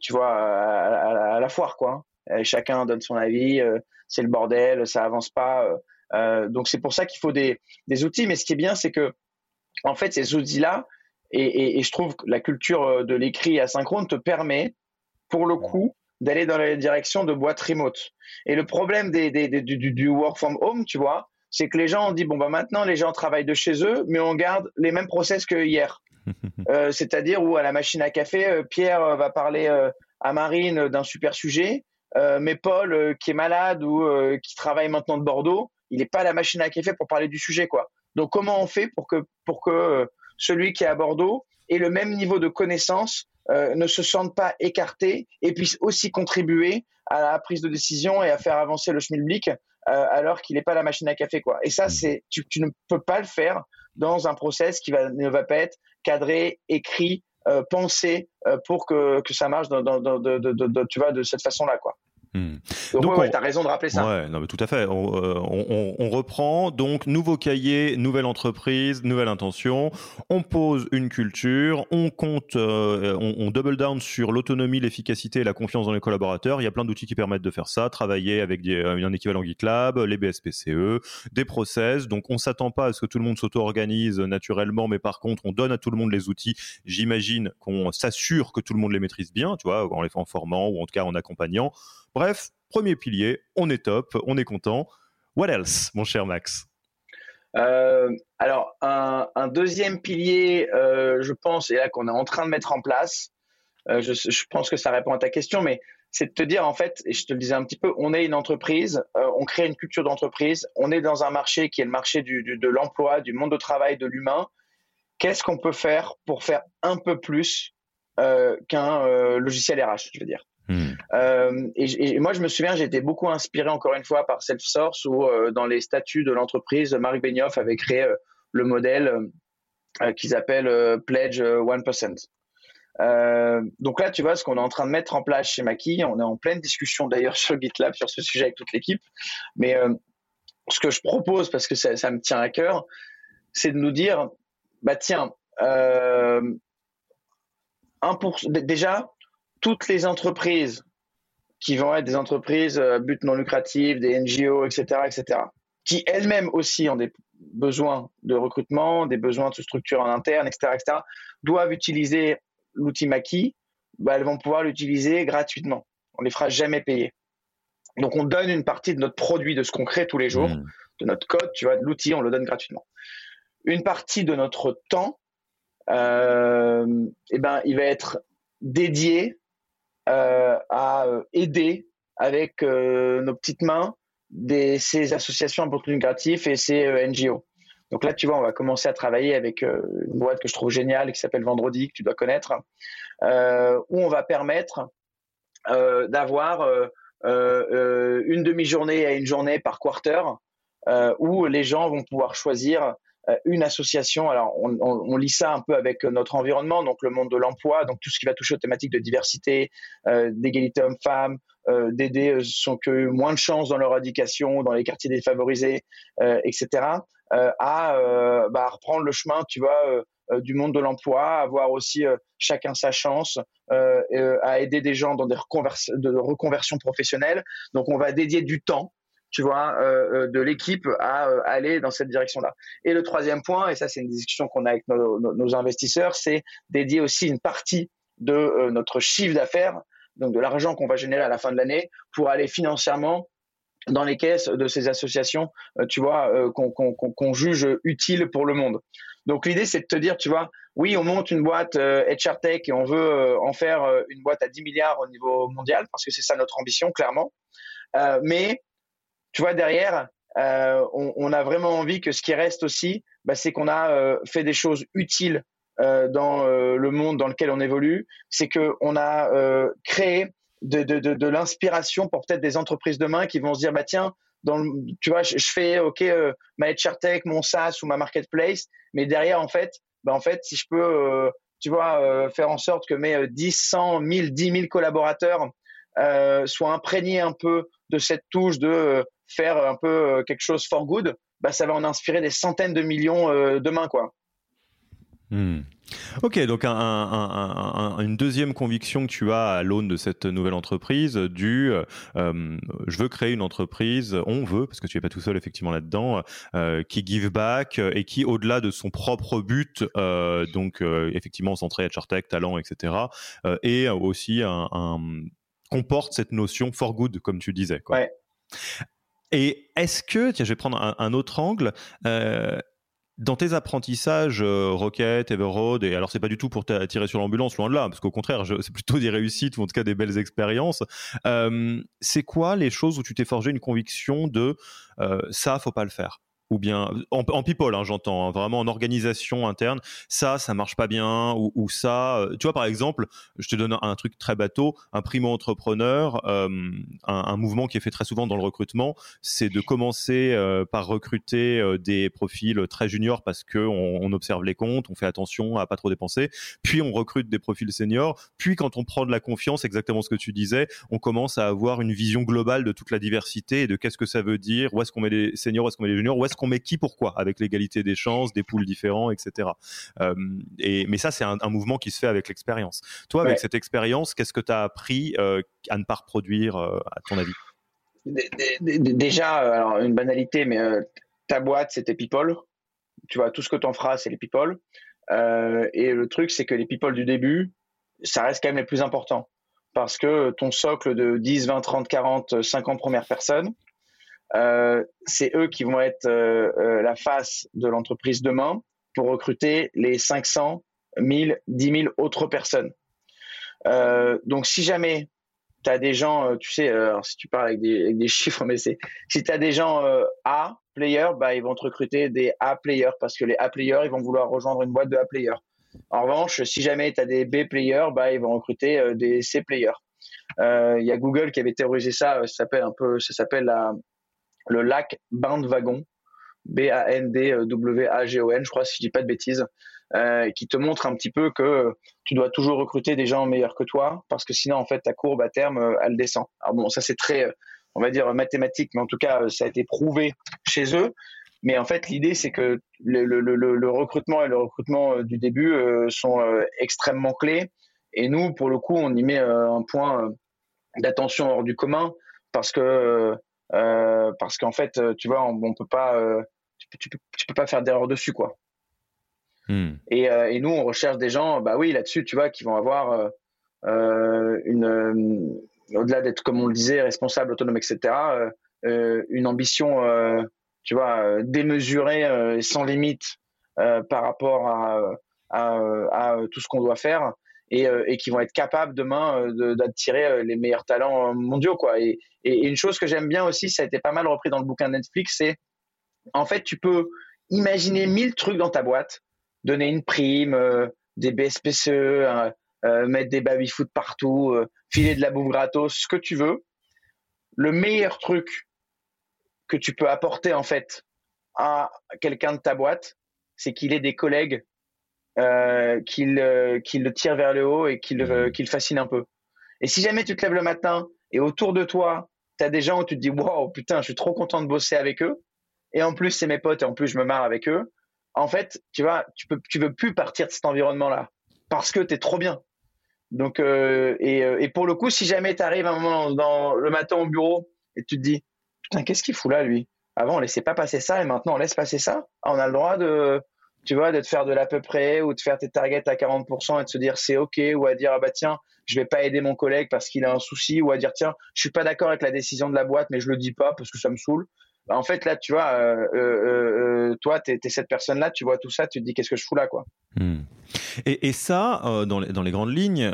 Speaker 2: tu vois, à, la foire, quoi. chacun donne son avis, c'est le bordel, ça avance pas. donc c'est pour ça qu'il faut des, des outils. Mais ce qui est bien, c'est que en fait, ces outils-là, et, je trouve que la culture de l'écrit asynchrone te permet, pour le coup, d'aller dans la direction de boîtes remote. Et le problème des, du, du, work from home, tu vois, c'est que les gens ont dit bon bah maintenant les gens travaillent de chez eux, mais on garde les mêmes process que hier. Euh, c'est-à-dire où à la machine à café, euh, Pierre euh, va parler à Marine d'un super sujet, mais Paul qui est malade ou qui travaille maintenant de Bordeaux, il n'est pas à la machine à café pour parler du sujet quoi. Donc comment on fait pour que pour que celui qui est à Bordeaux ait le même niveau de connaissance, ne se sente pas écarté et puisse aussi contribuer à la prise de décision et à faire avancer le schmilblick alors qu'il n'est pas la machine à café quoi. Et ça mmh. c'est tu, tu, ne peux pas le faire dans un process qui va, ne va pas être cadré, écrit, euh, pensé euh, pour que, que ça marche dans, dans, dans, de, de, de, tu vois, de cette façon-là. quoi. Hmm. Donc, ouais, tu as raison de rappeler ça.
Speaker 1: Ouais, non, mais tout à fait. On, euh, on, on, reprend. Donc, nouveau cahier, nouvelle entreprise, nouvelle intention. On pose une culture. On compte, euh, on, double down sur l'autonomie, l'efficacité et la confiance dans les collaborateurs. Il y a plein d'outils qui permettent de faire ça. Travailler avec des, euh, un équivalent GitLab, les BSPCE, des process. Donc, on s'attend pas à ce que tout le monde s'auto-organise naturellement, mais par contre, on donne à tout le monde les outils. J'imagine qu'on s'assure que tout le monde les maîtrise bien, tu vois, en les formant ou en tout cas en accompagnant. Bref, premier pilier, on est top, on est content. What else, mon cher Max?
Speaker 2: Euh, alors, un, deuxième pilier, euh, je pense, et là qu'on est en train de mettre en place, euh, je, pense que ça répond à ta question, mais c'est de te dire, en fait, et je te le disais un petit peu, on est une entreprise, on crée une culture d'entreprise, on est dans un marché qui est le marché de l'emploi, du monde de travail, de l'humain. Qu'est-ce qu'on peut faire pour faire un peu plus qu'un logiciel RH, je veux dire? Hmm. Euh, et, moi, je me souviens, été beaucoup inspiré encore une fois par Self-Source où euh, dans les statuts de l'entreprise, Marc Benioff avait créé euh, le modèle qu'ils appellent Pledge 1%. donc là, tu vois, ce qu'on est en train de mettre en place chez Maki, on est en pleine discussion d'ailleurs sur GitLab sur ce sujet avec toute l'équipe. Mais ce que je propose, parce que ça, ça me tient à cœur, c'est de nous dire, bah tiens, euh, 1%, déjà, toutes les entreprises qui vont être des entreprises euh, but non lucratif, des NGO, etc., etc., qui elles-mêmes aussi ont des besoins de recrutement, des besoins de structure en interne, etc., etc., doivent utiliser l'outil Maki, bah, elles vont pouvoir l'utiliser gratuitement. On les fera jamais payer. Donc on donne une partie de notre produit, de ce qu'on crée tous les jours, mmh. de notre code, tu vois, de l'outil, on le donne gratuitement. Une partie de notre temps, euh, eh ben, il va être dédié à euh, aider avec euh, nos petites mains ces associations à but lucratif et ces NGO. Donc là, tu vois, on va commencer à travailler avec une boîte que je trouve géniale qui s'appelle Vendredi, que tu dois connaître, où on va permettre d'avoir une demi-journée à une journée par quarter, où les gens vont pouvoir choisir euh, une association. Alors, on, lit ça un peu avec notre environnement, donc le monde de l'emploi, donc tout ce qui va toucher aux thématiques de diversité, euh, d'égalité homme-femme, euh, d'aider ceux qui ont moins de chance dans leur éducation, dans les quartiers défavorisés, etc., à bah, reprendre le chemin, tu vois, du monde de l'emploi, avoir aussi chacun sa chance, à aider des gens dans des de reconversion professionnelle. Donc, on va dédier du temps tu vois, euh, euh, de l'équipe à euh, aller dans cette direction-là. Et le troisième point, et ça c'est une discussion qu'on a avec nos, investisseurs, c'est dédier aussi une partie de notre chiffre d'affaires, donc de l'argent qu'on va générer à la fin de l'année, pour aller financièrement dans les caisses de ces associations, tu vois, qu'on juge utile pour le monde. Donc l'idée, c'est de te dire, tu vois, oui, on monte une boîte HR Tech et on veut en faire une boîte à 10 milliards au niveau mondial, parce que c'est ça notre ambition, clairement. mais tu vois, derrière, euh, on, a vraiment envie que ce qui reste aussi, bah, c'est qu'on a euh, fait des choses utiles euh, dans le monde dans lequel on évolue. C'est qu'on a créé de, l'inspiration pour peut-être des entreprises demain qui vont se dire, bah tiens, tu vois, je, fais OK ma HR mon SaaS ou ma marketplace, mais derrière en fait, bah, en fait, si je peux, tu vois, faire en sorte que mes 10, 100, 1000, 10 000 collaborateurs soient imprégnés un peu de cette touche de faire un peu euh, quelque chose for good, bah, ça va en inspirer des centaines de millions euh, demain, quoi.
Speaker 1: Hmm. Ok, donc une deuxième conviction que tu as à l'aune de cette nouvelle entreprise, du euh, je veux créer une entreprise, on veut, parce que tu n'es pas tout seul effectivement là-dedans, euh, qui give back et qui, au-delà de son propre but, euh, donc effectivement centré tech, talent, etc., et aussi un, comporte cette notion for good, comme tu disais. Quoi. Et est-ce que, tiens, je vais prendre un, autre angle, dans tes apprentissages euh, Rocket, Everroad, et alors c'est pas du tout pour tirer sur l'ambulance, loin de là, parce qu'au contraire, c'est plutôt des réussites ou en tout cas des belles expériences. Euh, c'est quoi les choses où tu t'es forgé une conviction de euh, ça, faut pas le faire? Ou bien en, people, hein, j'entends, hein, vraiment en organisation interne, ça, ça marche pas bien, ou, ça, euh, tu vois, par exemple, je te donne un, truc très bateau, un primo-entrepreneur, euh, un, mouvement qui est fait très souvent dans le recrutement, c'est de commencer euh, par recruter des profils très juniors parce que on, observe les comptes, on fait attention à pas trop dépenser, puis on recrute des profils seniors, puis quand on prend de la confiance, exactement ce que tu disais, on commence à avoir une vision globale de toute la diversité et de qu'est-ce que ça veut dire, où est-ce qu'on met les seniors, où est-ce qu'on met les juniors, où est-ce qu'on met qui pourquoi, avec l'égalité des chances, des poules différents, etc. Euh, et, mais ça, c'est un, mouvement qui se fait avec l'expérience. Toi, avec cette expérience, qu'est-ce que tu as appris euh, à ne pas reproduire, euh, à ton avis?
Speaker 2: Déjà, alors une banalité, mais ta boîte, c'était People. Tu vois, tout ce que tu en feras, c'est les People. et le truc, c'est que les People du début, ça reste quand même les plus importants. Parce que ton socle de 10, 20, 30, 40, 50 premières personnes, euh, c'est eux qui vont être euh, euh, la face de l'entreprise demain pour recruter les 500, 1000, 10 000 autres personnes. donc, si jamais tu as des gens, tu sais, si tu parles avec des, chiffres, mais c'est si tu as des gens A players, bah, ils vont te recruter des A players parce que les A players, ils vont vouloir rejoindre une boîte de A players. En revanche, si jamais tu as des B players, bah, ils vont recruter des C players. Il y a Google qui avait théorisé ça, ça s'appelle un peu, ça s'appelle la, le lac Bandwagon, B-A-N-D-W-A-G-O-N, je crois, si je dis pas de bêtises, euh, qui te montre un petit peu que tu dois toujours recruter des gens meilleurs que toi, parce que sinon, en fait, ta courbe à terme, euh, elle descend. Alors bon, ça c'est très, euh, on va dire, mathématique, mais en tout cas, ça a été prouvé chez eux. Mais en fait, l'idée, c'est que le, recrutement et le recrutement du début sont extrêmement clés. Et nous, pour le coup, on y met un point d'attention hors du commun parce que parce qu'en fait, euh, tu vois, on, peut pas, euh, tu, peux, peux, pas faire d'erreur dessus, quoi. Hmm. Et, et, nous, on recherche des gens, bah oui, là-dessus, tu vois, qui vont avoir une, au-delà d'être, comme on le disait, responsable, autonome, etc., une ambition, tu vois, démesurée et sans limite par rapport à, à, à tout ce qu'on doit faire. Euh, et, qui vont être capables demain euh, d'attirer euh, les meilleurs talents mondiaux. Quoi. Et, une chose que j'aime bien aussi, ça a été pas mal repris dans le bouquin de Netflix, c'est en fait, tu peux imaginer mille trucs dans ta boîte, donner une prime, des BSPCE, mettre des baby-foot partout, filer de la bouffe gratos, ce que tu veux. Le meilleur truc que tu peux apporter en fait à quelqu'un de ta boîte, c'est qu'il ait des collègues euh, qu'il euh, le tire vers le haut et qu'il euh, mmh. fascine un peu. Et si jamais tu te lèves le matin et autour de toi, tu as des gens où tu te dis Waouh, putain, je suis trop content de bosser avec eux. Et en plus, c'est mes potes et en plus, je me marre avec eux. En fait, tu vois, tu peux, tu veux plus partir de cet environnement-là parce que tu es trop bien. Donc, et, pour le coup, si jamais tu arrives un moment dans, le matin au bureau et tu te dis Putain, qu'est-ce qu'il fout là, lui? Avant, on laissait pas passer ça et maintenant, on laisse passer ça. Ah, on a le droit de, tu vois, de te faire de l'à peu près ou de faire tes targets à 40% et de se dire c'est OK ou à dire ah bah tiens, je vais pas aider mon collègue parce qu'il a un souci ou à dire tiens, je suis pas d'accord avec la décision de la boîte mais je le dis pas parce que ça me saoule. Bah, en fait, là, tu vois, euh, euh, euh, toi, tu es, cette personne-là, tu vois tout ça, tu te dis qu'est-ce que je fous là, quoi?
Speaker 1: Hmm. Et, ça, dans les, dans, les, grandes lignes,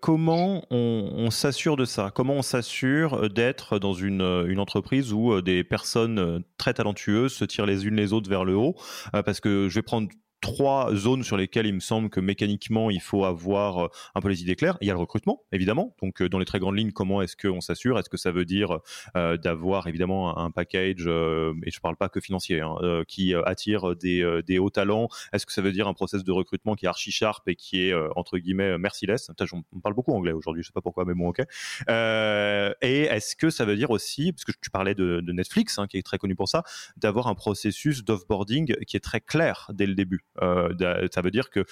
Speaker 1: comment on, s'assure de ça? Comment on s'assure d'être dans une, une, entreprise où des personnes très talentueuses se tirent les unes les autres vers le haut? Parce que je vais prendre trois zones sur lesquelles il me semble que mécaniquement il faut avoir euh, un peu les idées claires. Il y a le recrutement, évidemment. Donc euh, dans les très grandes lignes, comment est-ce qu'on s'assure? Est-ce que ça veut dire euh, d'avoir évidemment un package, et je parle pas que financier, hein, qui attire des, des, hauts talents? Est-ce que ça veut dire un process de recrutement qui est archi sharp et qui est entre guillemets merciless? On parle beaucoup anglais aujourd'hui, je sais pas pourquoi, mais bon ok. et est-ce que ça veut dire aussi, parce que tu parlais de, de Netflix, hein, qui est très connu pour ça, d'avoir un processus d'offboarding qui est très clair dès le début ça veut dire que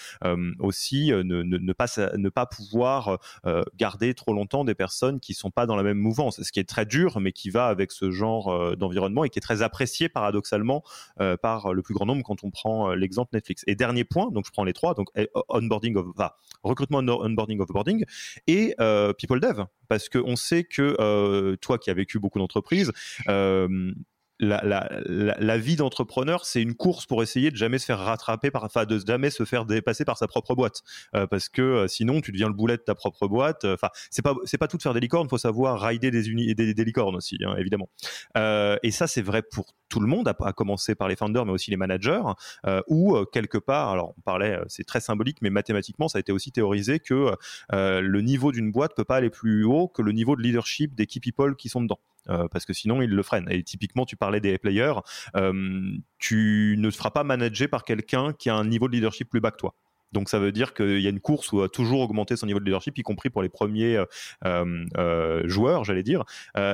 Speaker 1: aussi ne, ne, pas ne pas pouvoir garder trop longtemps des personnes qui sont pas dans la même mouvance, ce qui est très dur, mais qui va avec ce genre d'environnement et qui est très apprécié paradoxalement par le plus grand nombre quand on prend l'exemple Netflix. Et dernier point, donc je prends les trois, donc eh, onboarding of, recrutement, onboarding, offboarding et people dev, parce qu'on sait que toi qui as vécu beaucoup d'entreprises, la, vie d'entrepreneur, c'est une course pour essayer de jamais se faire rattraper, par, enfin de jamais se faire dépasser par sa propre boîte, euh, parce que euh, sinon tu deviens le boulet de ta propre boîte. Enfin, c'est pas c'est pas tout de faire des licornes, faut savoir rider des, uni, des, des licornes aussi, hein, évidemment. Euh, et ça, c'est vrai pour tout le monde, à, commencer par les founders, mais aussi les managers, où quelque part, alors on parlait, c'est très symbolique, mais mathématiquement, ça a été aussi théorisé que le niveau d'une boîte peut pas aller plus haut que le niveau de leadership des key people qui sont dedans. Euh, parce que sinon ils le freinent. Et typiquement, tu parlais des players, euh, tu ne te feras pas manager par quelqu'un qui a un niveau de leadership plus bas que toi. Donc ça veut dire qu'il y a une course où a toujours augmenté son niveau de leadership, y compris pour les premiers euh, joueurs, j'allais dire.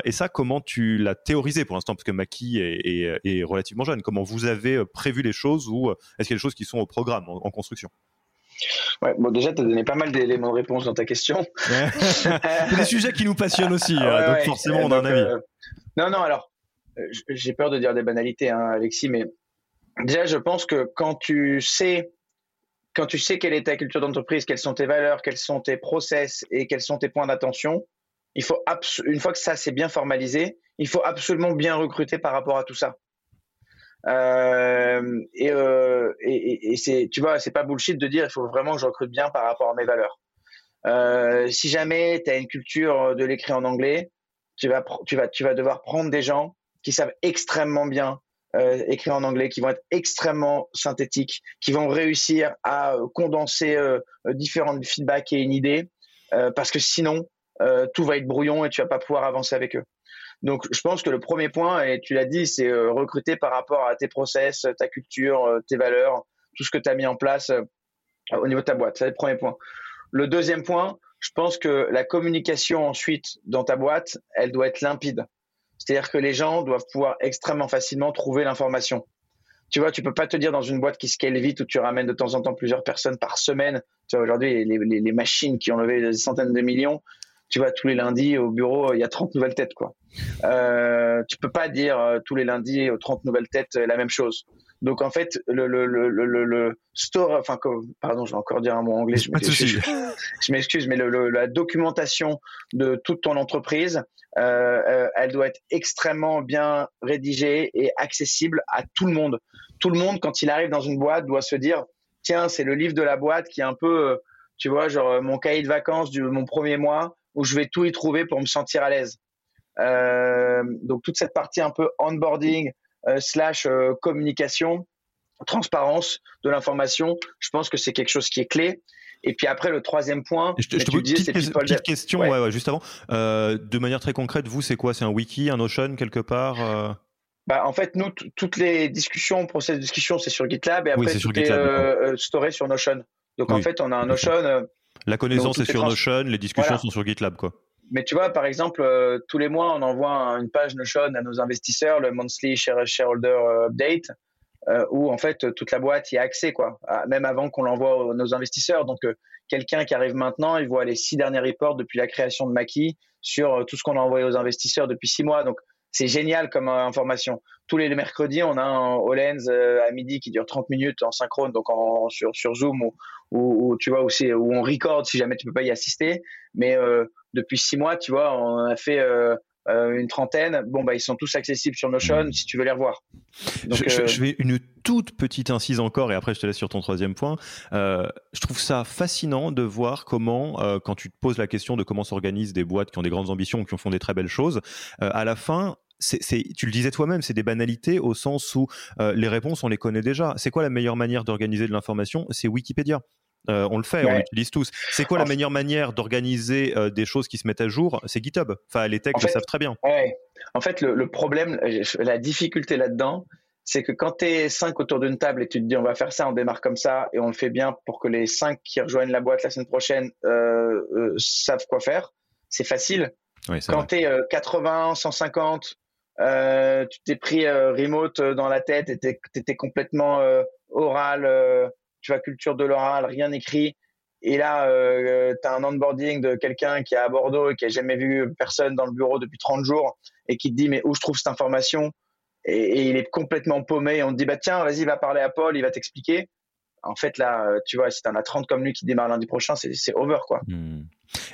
Speaker 1: et ça, comment tu l'as théorisé pour l'instant? Parce que Maki est, relativement jeune. Comment vous avez prévu les choses ou est-ce qu'il y a des choses qui sont au programme, en construction?
Speaker 2: Ouais, bon, déjà, tu as donné pas mal d'éléments de réponse dans ta question.
Speaker 1: C'est des sujets qui nous passionnent aussi, hein, donc forcément, on a un avis. Euh,
Speaker 2: non, non, alors, euh, j'ai peur de dire des banalités, hein, Alexis, mais déjà, je pense que quand tu sais, quand tu sais quelle est ta culture d'entreprise, quelles sont tes valeurs, quels sont tes process et quels sont tes points d'attention, il faut une fois que ça c'est bien formalisé, il faut absolument bien recruter par rapport à tout ça. Euh, euh, et, c'est, tu vois, c'est pas bullshit de dire il faut vraiment que je recrute bien par rapport à mes valeurs. Euh, si jamais tu as une culture de l'écrit en anglais, tu vas, tu, vas, tu vas devoir prendre des gens qui savent extrêmement bien écrire en anglais, qui vont être extrêmement synthétiques, qui vont réussir à condenser différents feedbacks et une idée, parce que sinon, tout va être brouillon et tu vas pas pouvoir avancer avec eux. Donc, je pense que le premier point, et tu l'as dit, c'est euh, recruter par rapport à tes process, ta culture, euh, tes valeurs, tout ce que tu as mis en place euh, au niveau de ta boîte. C'est le premier point. Le deuxième point, je pense que la communication ensuite dans ta boîte, elle doit être limpide. C'est-à-dire que les gens doivent pouvoir extrêmement facilement trouver l'information. Tu vois, tu peux pas te dire dans une boîte qui scale vite où tu ramènes de temps en temps plusieurs personnes par semaine. Tu vois, aujourd'hui, les, les, machines qui ont levé des centaines de millions, tu vois, tous les lundis au bureau, il y a 30 nouvelles têtes, quoi. Euh, tu peux pas dire euh, tous les lundis 30 nouvelles têtes euh, la même chose. Donc en fait, le, le, le, le, le store, enfin, pardon, je vais encore dire un mot anglais. Je m'excuse, mais le, la documentation de toute ton entreprise, euh, euh, elle doit être extrêmement bien rédigée et accessible à tout le monde. Tout le monde, quand il arrive dans une boîte, doit se dire, tiens, c'est le livre de la boîte qui est un peu, tu vois, genre mon cahier de vacances du mon premier mois où je vais tout y trouver pour me sentir à l'aise. Euh, donc toute cette partie un peu onboarding euh, slash euh, communication, transparence de l'information, je pense que c'est quelque chose qui est clé. Et puis après, le troisième point,
Speaker 1: je te, je te pose une petite, question ouais. Ouais, juste avant. de manière très concrète, vous, c'est quoi? C'est un wiki, un Notion quelque part
Speaker 2: bah, en fait, nous, toutes les discussions, process de discussion, c'est sur GitLab et après, c'est est storé sur Notion. Donc en fait, on a un Notion
Speaker 1: la connaissance est sur Notion, les discussions sont sur GitLab, quoi.
Speaker 2: Mais tu vois, par exemple, euh, tous les mois, on envoie une page Notion à nos investisseurs, le monthly shareholder euh, update, euh, où en fait toute la boîte y a accès, quoi, même avant qu'on l'envoie à nos investisseurs. Donc, quelqu'un qui arrive maintenant, il voit les six derniers reports depuis la création de Maki sur tout ce qu'on a envoyé aux investisseurs depuis six mois. Donc, c'est génial comme information. Tous les mercredis, on a un Hollands à midi qui dure 30 minutes en synchrone, donc en, sur, sur Zoom ou, où, tu vois où, où on record si jamais tu peux pas y assister. Mais euh, depuis six mois, tu vois, on a fait euh, euh, une trentaine. Bon, bah, ils sont tous accessibles sur Notion si tu veux les revoir.
Speaker 1: Donc, je, je, vais une toute petite incise encore et après je te laisse sur ton troisième point. je trouve ça fascinant de voir comment, quand tu te poses la question de comment s'organisent des boîtes qui ont des grandes ambitions, qui font des très belles choses, à la fin, c'est, tu le disais toi-même, c'est des banalités au sens où les réponses, on les connaît déjà. C'est quoi la meilleure manière d'organiser de l'information? C'est Wikipédia. Euh, on le fait, on l'utilise tous. C'est quoi la meilleure manière d'organiser euh, des choses qui se mettent à jour? C'est GitHub. Enfin, les techs le savent très bien.
Speaker 2: En fait, le, problème, la difficulté là-dedans, c'est que quand tu es cinq autour d'une table et tu te dis on va faire ça, on démarre comme ça et on le fait bien pour que les cinq qui rejoignent la boîte la semaine prochaine euh, savent quoi faire, c'est facile. quand tu es 80, 150, tu t'es pris remote dans la tête et tu étais complètement oral, tu vois, culture de l'oral, rien écrit. Et là, euh, tu as un onboarding de quelqu'un qui est à Bordeaux et qui a jamais vu personne dans le bureau depuis 30 jours et qui te dit mais où je trouve cette information? Et, il est complètement paumé. Et on te dit bah tiens vas-y va parler à Paul il va t'expliquer en fait, là, euh, tu vois, si t'en as 30 comme lui qui démarre lundi prochain, c'est over, quoi. Hmm.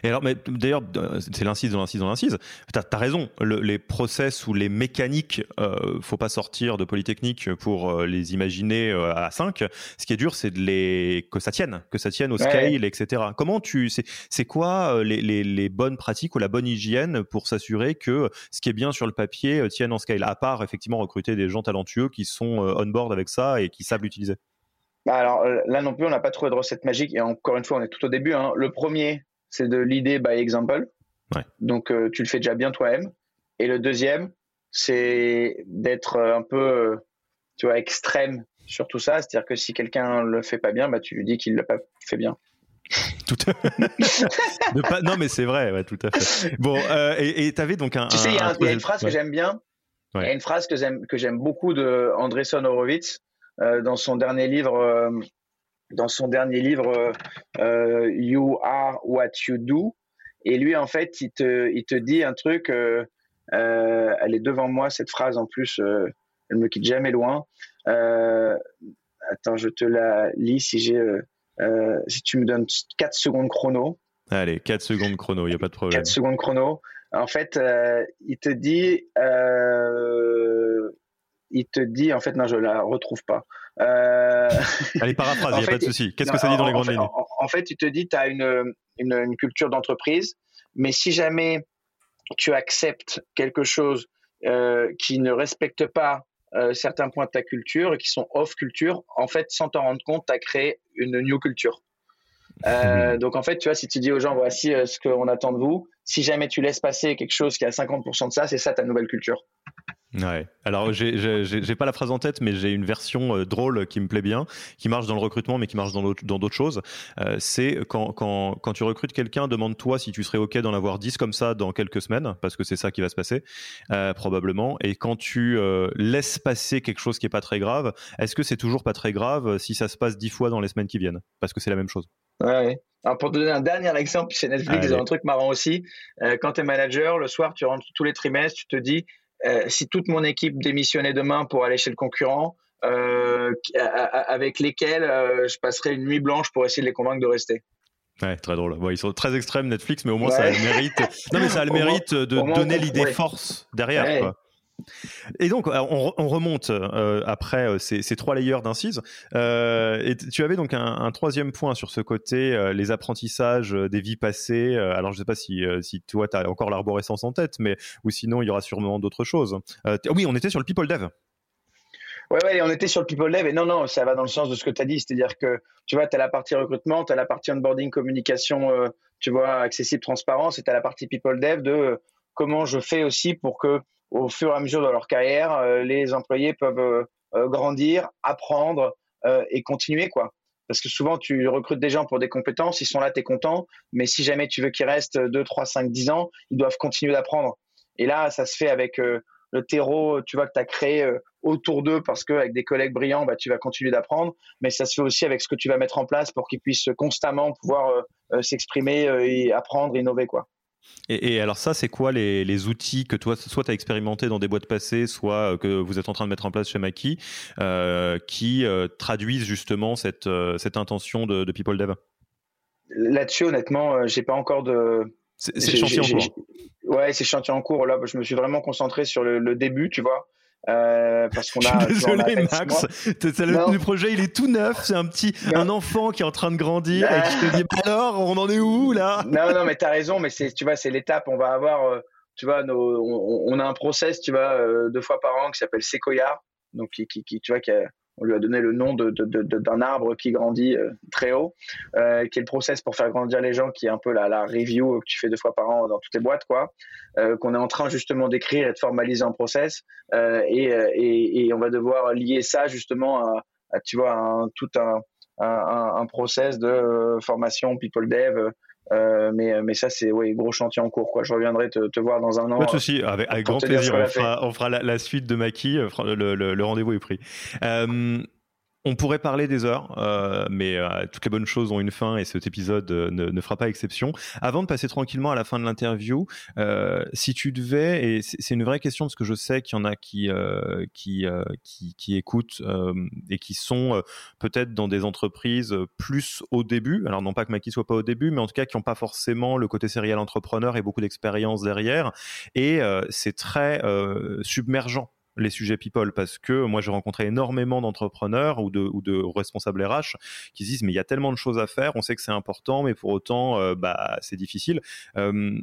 Speaker 1: Et alors, mais d'ailleurs, euh, c'est l'incise l'incise l'incise. Tu as, raison, les process ou les mécaniques, euh, faut pas sortir de Polytechnique pour euh, les imaginer à 5. Ce qui est dur, c'est de les que ça tienne, que ça tienne au scale, etc. Comment tu, c'est quoi les, les, les, bonnes pratiques ou la bonne hygiène pour s'assurer que ce qui est bien sur le papier tienne en scale, à part effectivement recruter des gens talentueux qui sont on board avec ça et qui savent l'utiliser.
Speaker 2: Bah, alors euh, là non plus, on n'a pas trouvé de recette magique. Et encore une fois, on est tout au début. Hein. Le premier, c'est de l'idée by example. Donc euh, tu le fais déjà bien toi-même. Et le deuxième, c'est d'être euh, un peu, tu vois, extrême sur tout ça. C'est-à-dire que si quelqu'un le fait pas bien, bah, tu lui dis qu'il l'a pas fait bien.
Speaker 1: tout à fait. pas... Non, mais c'est vrai, tout à fait. Bon, et tu avais donc un.
Speaker 2: Tu sais, il y, a une phrase que j'aime bien. Il y a une phrase que j'aime beaucoup de Andreessen Horowitz dans son dernier livre euh, dans son dernier livre euh, You Are What You Do. Et lui, en fait, il te, il te dit un truc. elle est devant moi, cette phrase en plus. elle me quitte jamais loin. attends, je te la lis si j'ai. si tu me donnes 4 secondes chrono.
Speaker 1: Allez, 4 secondes chrono, il n'y a pas de problème.
Speaker 2: 4 secondes chrono. En fait, il te dit il te dit, en fait, non, je la retrouve pas.
Speaker 1: Euh... Allez, paraphrase, il n'y a pas de souci. Qu'est-ce que ça dit dans les grandes lignes
Speaker 2: en, fait, il te dit, tu as une, une, culture d'entreprise, mais si jamais tu acceptes quelque chose euh, qui ne respecte pas euh, certains points de ta culture et qui sont off culture, en fait, sans t'en rendre compte, tu as créé une new culture. Euh, donc en fait, tu vois, si tu dis aux gens, voici ce qu'on attend de vous, si jamais tu laisses passer quelque chose qui a 50% de ça, c'est ça ta nouvelle culture.
Speaker 1: Ouais. Alors, j'ai pas la phrase en tête, mais j'ai une version euh, drôle qui me plaît bien, qui marche dans le recrutement, mais qui marche dans d'autres choses. Euh, c'est quand, quand, quand, tu recrutes quelqu'un, demande-toi si tu serais OK d'en avoir 10 comme ça dans quelques semaines, parce que c'est ça qui va se passer, euh, probablement. Et quand tu laisses passer quelque chose qui est pas très grave, est-ce que c'est toujours pas très grave si ça se passe 10 fois dans les semaines qui viennent? Parce que c'est la même chose.
Speaker 2: Ouais. Alors pour te donner un dernier exemple, chez Netflix, il y a un truc marrant aussi. quand tu es manager, le soir, tu rentres tous les trimestres, tu te dis euh, si toute mon équipe démissionnait demain pour aller chez le concurrent, euh, avec lesquels euh, je passerais une nuit blanche pour essayer de les convaincre de rester.
Speaker 1: Ouais, très drôle. ils sont très extrêmes Netflix, mais au moins ça a le mérite. Non, mais ça a le mérite de donner l'idée force derrière. Quoi. Et donc, euh, on, remonte euh, après euh, ces, trois layers d'incise. et tu avais donc un, troisième point sur ce côté, les apprentissages des vies passées. alors, je ne sais pas si, toi, tu as encore l'arborescence en tête, mais ou sinon, il y aura sûrement d'autres choses. oui, on était sur le People Dev.
Speaker 2: Ouais, ouais, on était sur le People Dev. Et non, non, ça va dans le sens de ce que tu as dit. C'est-à-dire que, tu vois, tu as la partie recrutement, tu as la partie onboarding, communication, tu vois, accessible, transparence, et tu as la partie People Dev de comment je fais aussi pour que au fur et à mesure de leur carrière, euh, les employés peuvent euh, euh, grandir, apprendre et continuer quoi. Parce que souvent, tu recrutes des gens pour des compétences, ils sont là, tu es content, mais si jamais tu veux qu'ils restent 2, 3, 5, 10 ans, ils doivent continuer d'apprendre. Et là, ça se fait avec le terreau, tu vois, que tu as créé autour d'eux, parce qu'avec des collègues brillants, bah, tu vas continuer d'apprendre, mais ça se fait aussi avec ce que tu vas mettre en place pour qu'ils puissent constamment pouvoir s'exprimer et apprendre, innover. quoi.
Speaker 1: Et, alors ça, c'est quoi les, outils que toi, soit tu as expérimenté dans des boîtes passées, soit euh, que vous êtes en train de mettre en place chez Maki, euh, qui euh, traduisent justement cette, cette intention de, People Dev?
Speaker 2: Là-dessus, honnêtement, j'ai pas encore de...
Speaker 1: C'est chantier en cours.
Speaker 2: Ouais, c'est chantier en cours. Là, je me suis vraiment concentré sur le début, tu vois. Euh, parce qu'on a.
Speaker 1: Je suis désolé, Max. Le, projet, il est tout neuf. C'est un petit, un enfant qui est en train de grandir et qui te dit alors, on en est où là?
Speaker 2: Non, non, mais t'as raison. Mais c'est, tu vois, c'est l'étape. On va avoir, euh, tu vois, nos, on, a un process, tu vois, euh, deux fois par an qui s'appelle Sequoia, donc qui, qui, qui, tu vois, qui a, on lui a donné le nom d'un de, de, arbre qui grandit euh, très haut, euh, qui est le process pour faire grandir les gens, qui est un peu la, la review que tu fais deux fois par an dans toutes les boîtes, quoi, euh, qu'on est en train justement d'écrire et de formaliser en process, et, et, et, on va devoir lier ça justement à, tu vois, un, tout un, un, un, process de formation people dev euh, mais, euh, mais ça, c'est ouais, gros chantier en cours. Quoi. Je reviendrai te, te voir dans un an.
Speaker 1: Pas de souci, avec, grand plaisir. On fera, on fera, la, suite de Maki. Euh, le, le, le rendez-vous est pris. Euh, On pourrait parler des heures, euh, mais euh, toutes les bonnes choses ont une fin et cet épisode euh, ne, fera pas exception. Avant de passer tranquillement à la fin de l'interview, si tu devais, et c'est une vraie question parce que je sais qu'il y en a qui qui, qui, écoutent et qui sont peut-être dans des entreprises plus au début. Alors non pas que Maki soit pas au début, mais en tout cas qui n'ont pas forcément le côté serial entrepreneur et beaucoup d'expérience derrière. Et c'est très submergent les sujets people parce que moi j'ai rencontré énormément d'entrepreneurs ou de, responsables RH qui se disent mais il y a tellement de choses à faire, on sait que c'est important mais pour autant euh, bah, c'est difficile. Euh,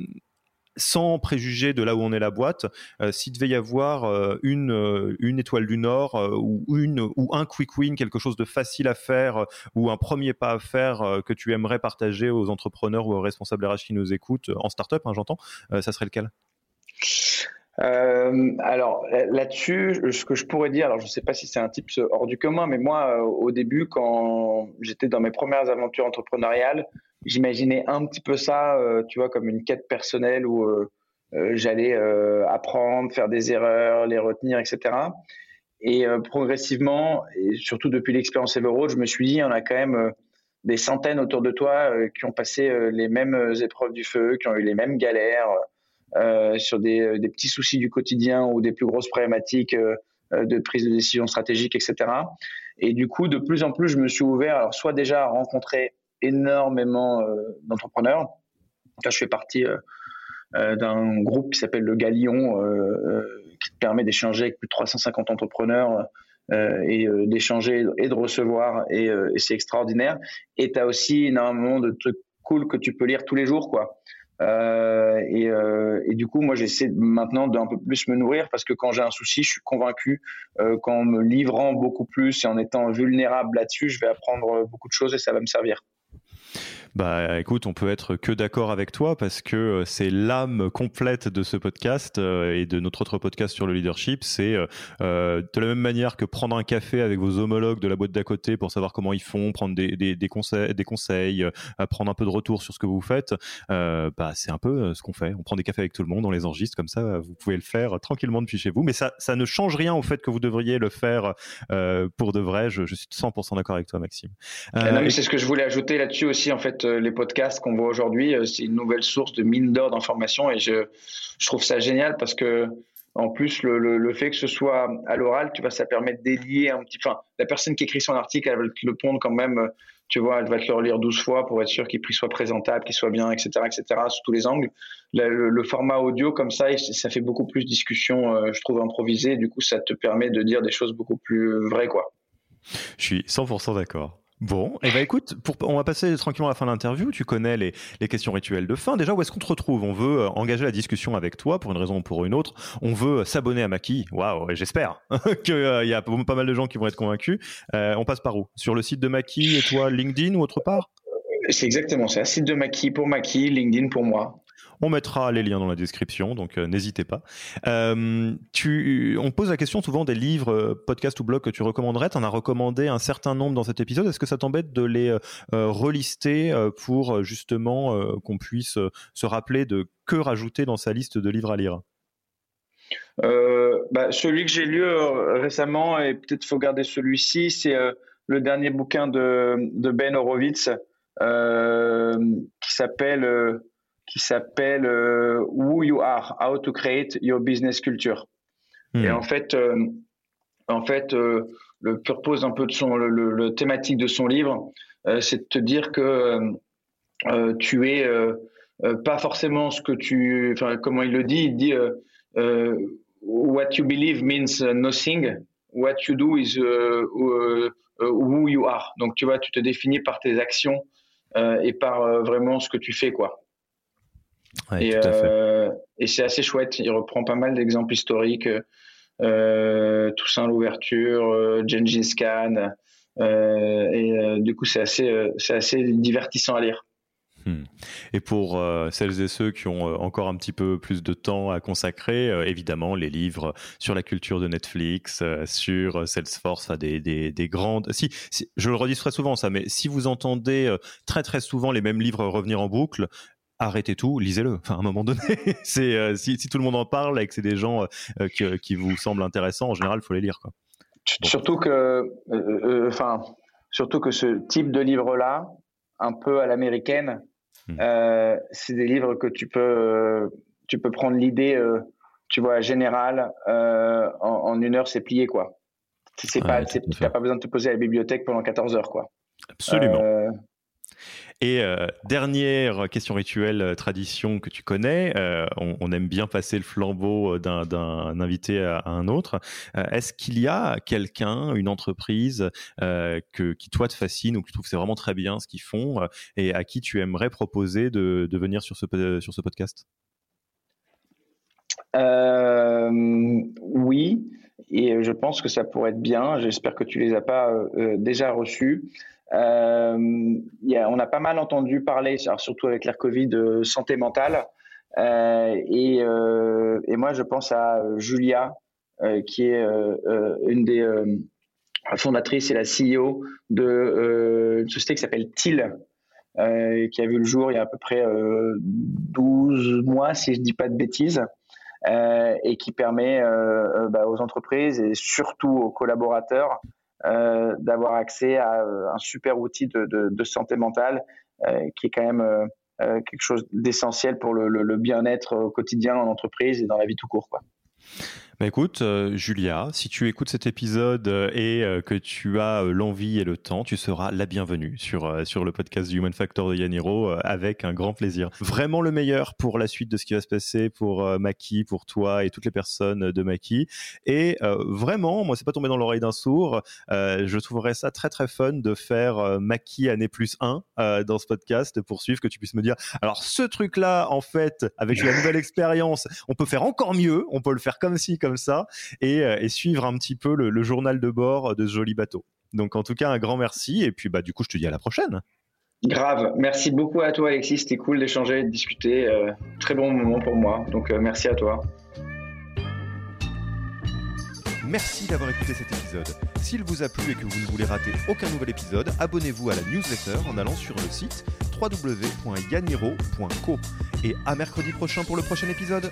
Speaker 1: sans préjuger de là où on est la boîte, euh, s'il devait y avoir une, une étoile du Nord ou un quick win, quelque chose de facile à faire ou un premier pas à faire que tu aimerais partager aux entrepreneurs ou aux responsables RH qui nous écoutent, en startup, hein, j'entends, ça serait lequel?
Speaker 2: Euh, alors là-dessus, ce que je pourrais dire, alors je ne sais pas si c'est un type hors du commun, mais moi, euh, au début, quand j'étais dans mes premières aventures entrepreneuriales, j'imaginais un petit peu ça, euh, tu vois, comme une quête personnelle où j'allais apprendre, faire des erreurs, les retenir, etc. Et progressivement, et surtout depuis l'expérience Everroad, je me suis dit, on a quand même des centaines autour de toi qui ont passé les mêmes épreuves du feu, qui ont eu les mêmes galères sur des, euh, des, petits soucis du quotidien ou des plus grosses problématiques euh, de prise de décision stratégique, etc. Et du coup, de plus en plus, je me suis ouvert, alors soit déjà à rencontrer énormément d'entrepreneurs. Là, je fais partie d'un groupe qui s'appelle le Galion, qui permet d'échanger avec plus de 350 entrepreneurs et d'échanger et de recevoir, et, et c'est extraordinaire. Et tu as aussi énormément de trucs cool que tu peux lire tous les jours, quoi. Euh, et, euh, et, du coup, moi, j'essaie maintenant d'un peu plus me nourrir parce que quand j'ai un souci, je suis convaincu euh, qu'en me livrant beaucoup plus et en étant vulnérable là-dessus, je vais apprendre beaucoup de choses et ça va me servir.
Speaker 1: Bah écoute, on peut être que d'accord avec toi parce que euh, c'est l'âme complète de ce podcast euh, et de notre autre podcast sur le leadership. C'est euh, de la même manière que prendre un café avec vos homologues de la boîte d'à côté pour savoir comment ils font, prendre des, des, des conseils, des conseils prendre un peu de retour sur ce que vous faites. bah c'est un peu ce qu'on fait. On prend des cafés avec tout le monde, on les enregistre comme ça. Vous pouvez le faire tranquillement depuis chez vous, mais ça, ça ne change rien au fait que vous devriez le faire pour de vrai. Je, je suis 100% d'accord avec toi, Maxime.
Speaker 2: c'est ce que je voulais ajouter là-dessus aussi en fait euh, les podcasts qu'on voit aujourd'hui, euh, c'est une nouvelle source de mine d'or d'informations et je, trouve ça génial parce que en plus le, fait que ce soit à l'oral, tu vois, ça permet de délier un petit. Enfin, la personne qui écrit son article, elle va le pondre quand même. Euh, tu vois, elle va te le relire 12 fois pour être sûr qu'il soit présentable, qu'il soit bien, etc., etc., sous tous les angles. Le, le, format audio comme ça, ça fait beaucoup plus discussion, je trouve, improvisée. Du coup, ça te permet de dire des choses beaucoup plus vraies, quoi.
Speaker 1: Je suis 100% d'accord. Bon, et eh ben écoute, on va passer tranquillement à la fin de l'interview. Tu connais les, questions rituelles de fin. Déjà, où est-ce qu'on te retrouve? On veut euh, engager la discussion avec toi pour une raison ou pour une autre. On veut s'abonner à Maki. Waouh, j'espère qu'il euh, y a pas mal de gens qui vont être convaincus. Euh, on passe par où? Sur le site de Maki et toi, LinkedIn ou autre part?
Speaker 2: C'est exactement ça. Site de Maki pour Maki, LinkedIn pour moi.
Speaker 1: On mettra les liens dans la description, donc euh, n'hésitez pas. Euh, on pose la question souvent des livres, euh, podcasts ou blogs que tu recommanderais. Tu en as recommandé un certain nombre dans cet épisode. Est-ce que ça t'embête de les relister pour justement qu'on puisse se rappeler de que rajouter dans sa liste de livres à lire?
Speaker 2: Bah, celui que j'ai lu récemment, et peut-être faut garder celui-ci, c'est le dernier bouquin de Ben Horowitz qui s'appelle qui s'appelle euh, Who You Are, How to Create Your Business Culture. Et hmm. en fait, euh, en fait, euh, le purpose un peu de son, le, thématique de son livre, c'est de te dire que tu es pas forcément ce que tu, enfin, comment il le dit, il dit what you believe means nothing, what you do is who you are. Donc tu vois, tu te définis par tes actions et par vraiment ce que tu fais, quoi et, euh, et c'est assez chouette. Il reprend pas mal d'exemples historiques. Euh, Toussaint l'ouverture, euh, Gengis Khan. Euh, et du coup, c'est assez, c'est assez divertissant à lire.
Speaker 1: Hmm. Et pour celles et ceux qui ont encore un petit peu plus de temps à consacrer, évidemment, les livres sur la culture de Netflix, sur Salesforce, des, des, des grandes. Si, si, je le redis très souvent ça, mais si vous entendez très très souvent les mêmes livres revenir en boucle, arrêtez tout, lisez-le. Enfin, à un moment donné, c'est euh, si, tout le monde en parle et que c'est des gens euh, qui, vous semblent intéressants, en général, il faut les lire. Quoi.
Speaker 2: Surtout que, enfin, surtout que ce type de livre-là, un peu à l'américaine, hmm. c'est des livres que tu peux, tu peux prendre l'idée, tu vois, générale, en, en, une heure, c'est plié, quoi. C'est pas, tu n'as pas besoin de te poser à la bibliothèque pendant 14 heures, quoi.
Speaker 1: Absolument. Euh, et euh, dernière question rituelle, euh, tradition que tu connais, on, aime bien passer le flambeau d'un invité à, un autre. Est-ce qu'il y a quelqu'un, une entreprise que, qui toi te fascine ou que tu trouves c'est vraiment très bien ce qu'ils font et à qui tu aimerais proposer de, de venir sur ce, sur ce podcast?
Speaker 2: Oui, et je pense que ça pourrait être bien. J'espère que tu les as pas déjà reçus. Euh, on a pas mal entendu parler, surtout avec l'air Covid, de santé mentale. Euh, et, euh, moi, je pense à Julia, qui est une des fondatrices et la CEO de une société qui s'appelle TIL, qui a vu le jour il y a à peu près 12 mois, si je dis pas de bêtises. et qui permet bah, aux entreprises et surtout aux collaborateurs euh, d'avoir accès à euh, un super outil de, santé mentale euh, qui est quand même quelque chose d'essentiel pour le, bien-être quotidien en entreprise et dans la vie tout court.
Speaker 1: Bah écoute, euh, Julia, si tu écoutes cet épisode euh, et euh, que tu as l'envie et le temps, tu seras la bienvenue sur, sur le podcast Human Factor de Yaniro avec un grand plaisir. Vraiment le meilleur pour la suite de ce qui va se passer pour Maki, pour toi et toutes les personnes de Maki. Et vraiment, moi, c'est pas tombé dans l'oreille d'un sourd. je trouverais ça très très fun de faire Maki année plus 1 dans ce podcast pour suivre que tu puisses me dire alors ce truc-là, en fait, avec la nouvelle expérience, on peut faire encore mieux, on peut le faire comme ci, comme ça euh, et, suivre un petit peu le, journal de bord de ce joli bateau. Donc en tout cas, un grand merci et puis bah du coup, je te dis à la prochaine.
Speaker 2: Grave, merci beaucoup à toi Alexis, c'était cool d'échanger, de discuter, euh, très bon moment pour moi, donc euh, merci à toi.
Speaker 1: Merci d'avoir écouté cet épisode. S'il vous a plu et que vous ne voulez rater aucun nouvel épisode, abonnez-vous à la newsletter en allant sur le site www.yaniro.co. Et à mercredi prochain pour le prochain épisode.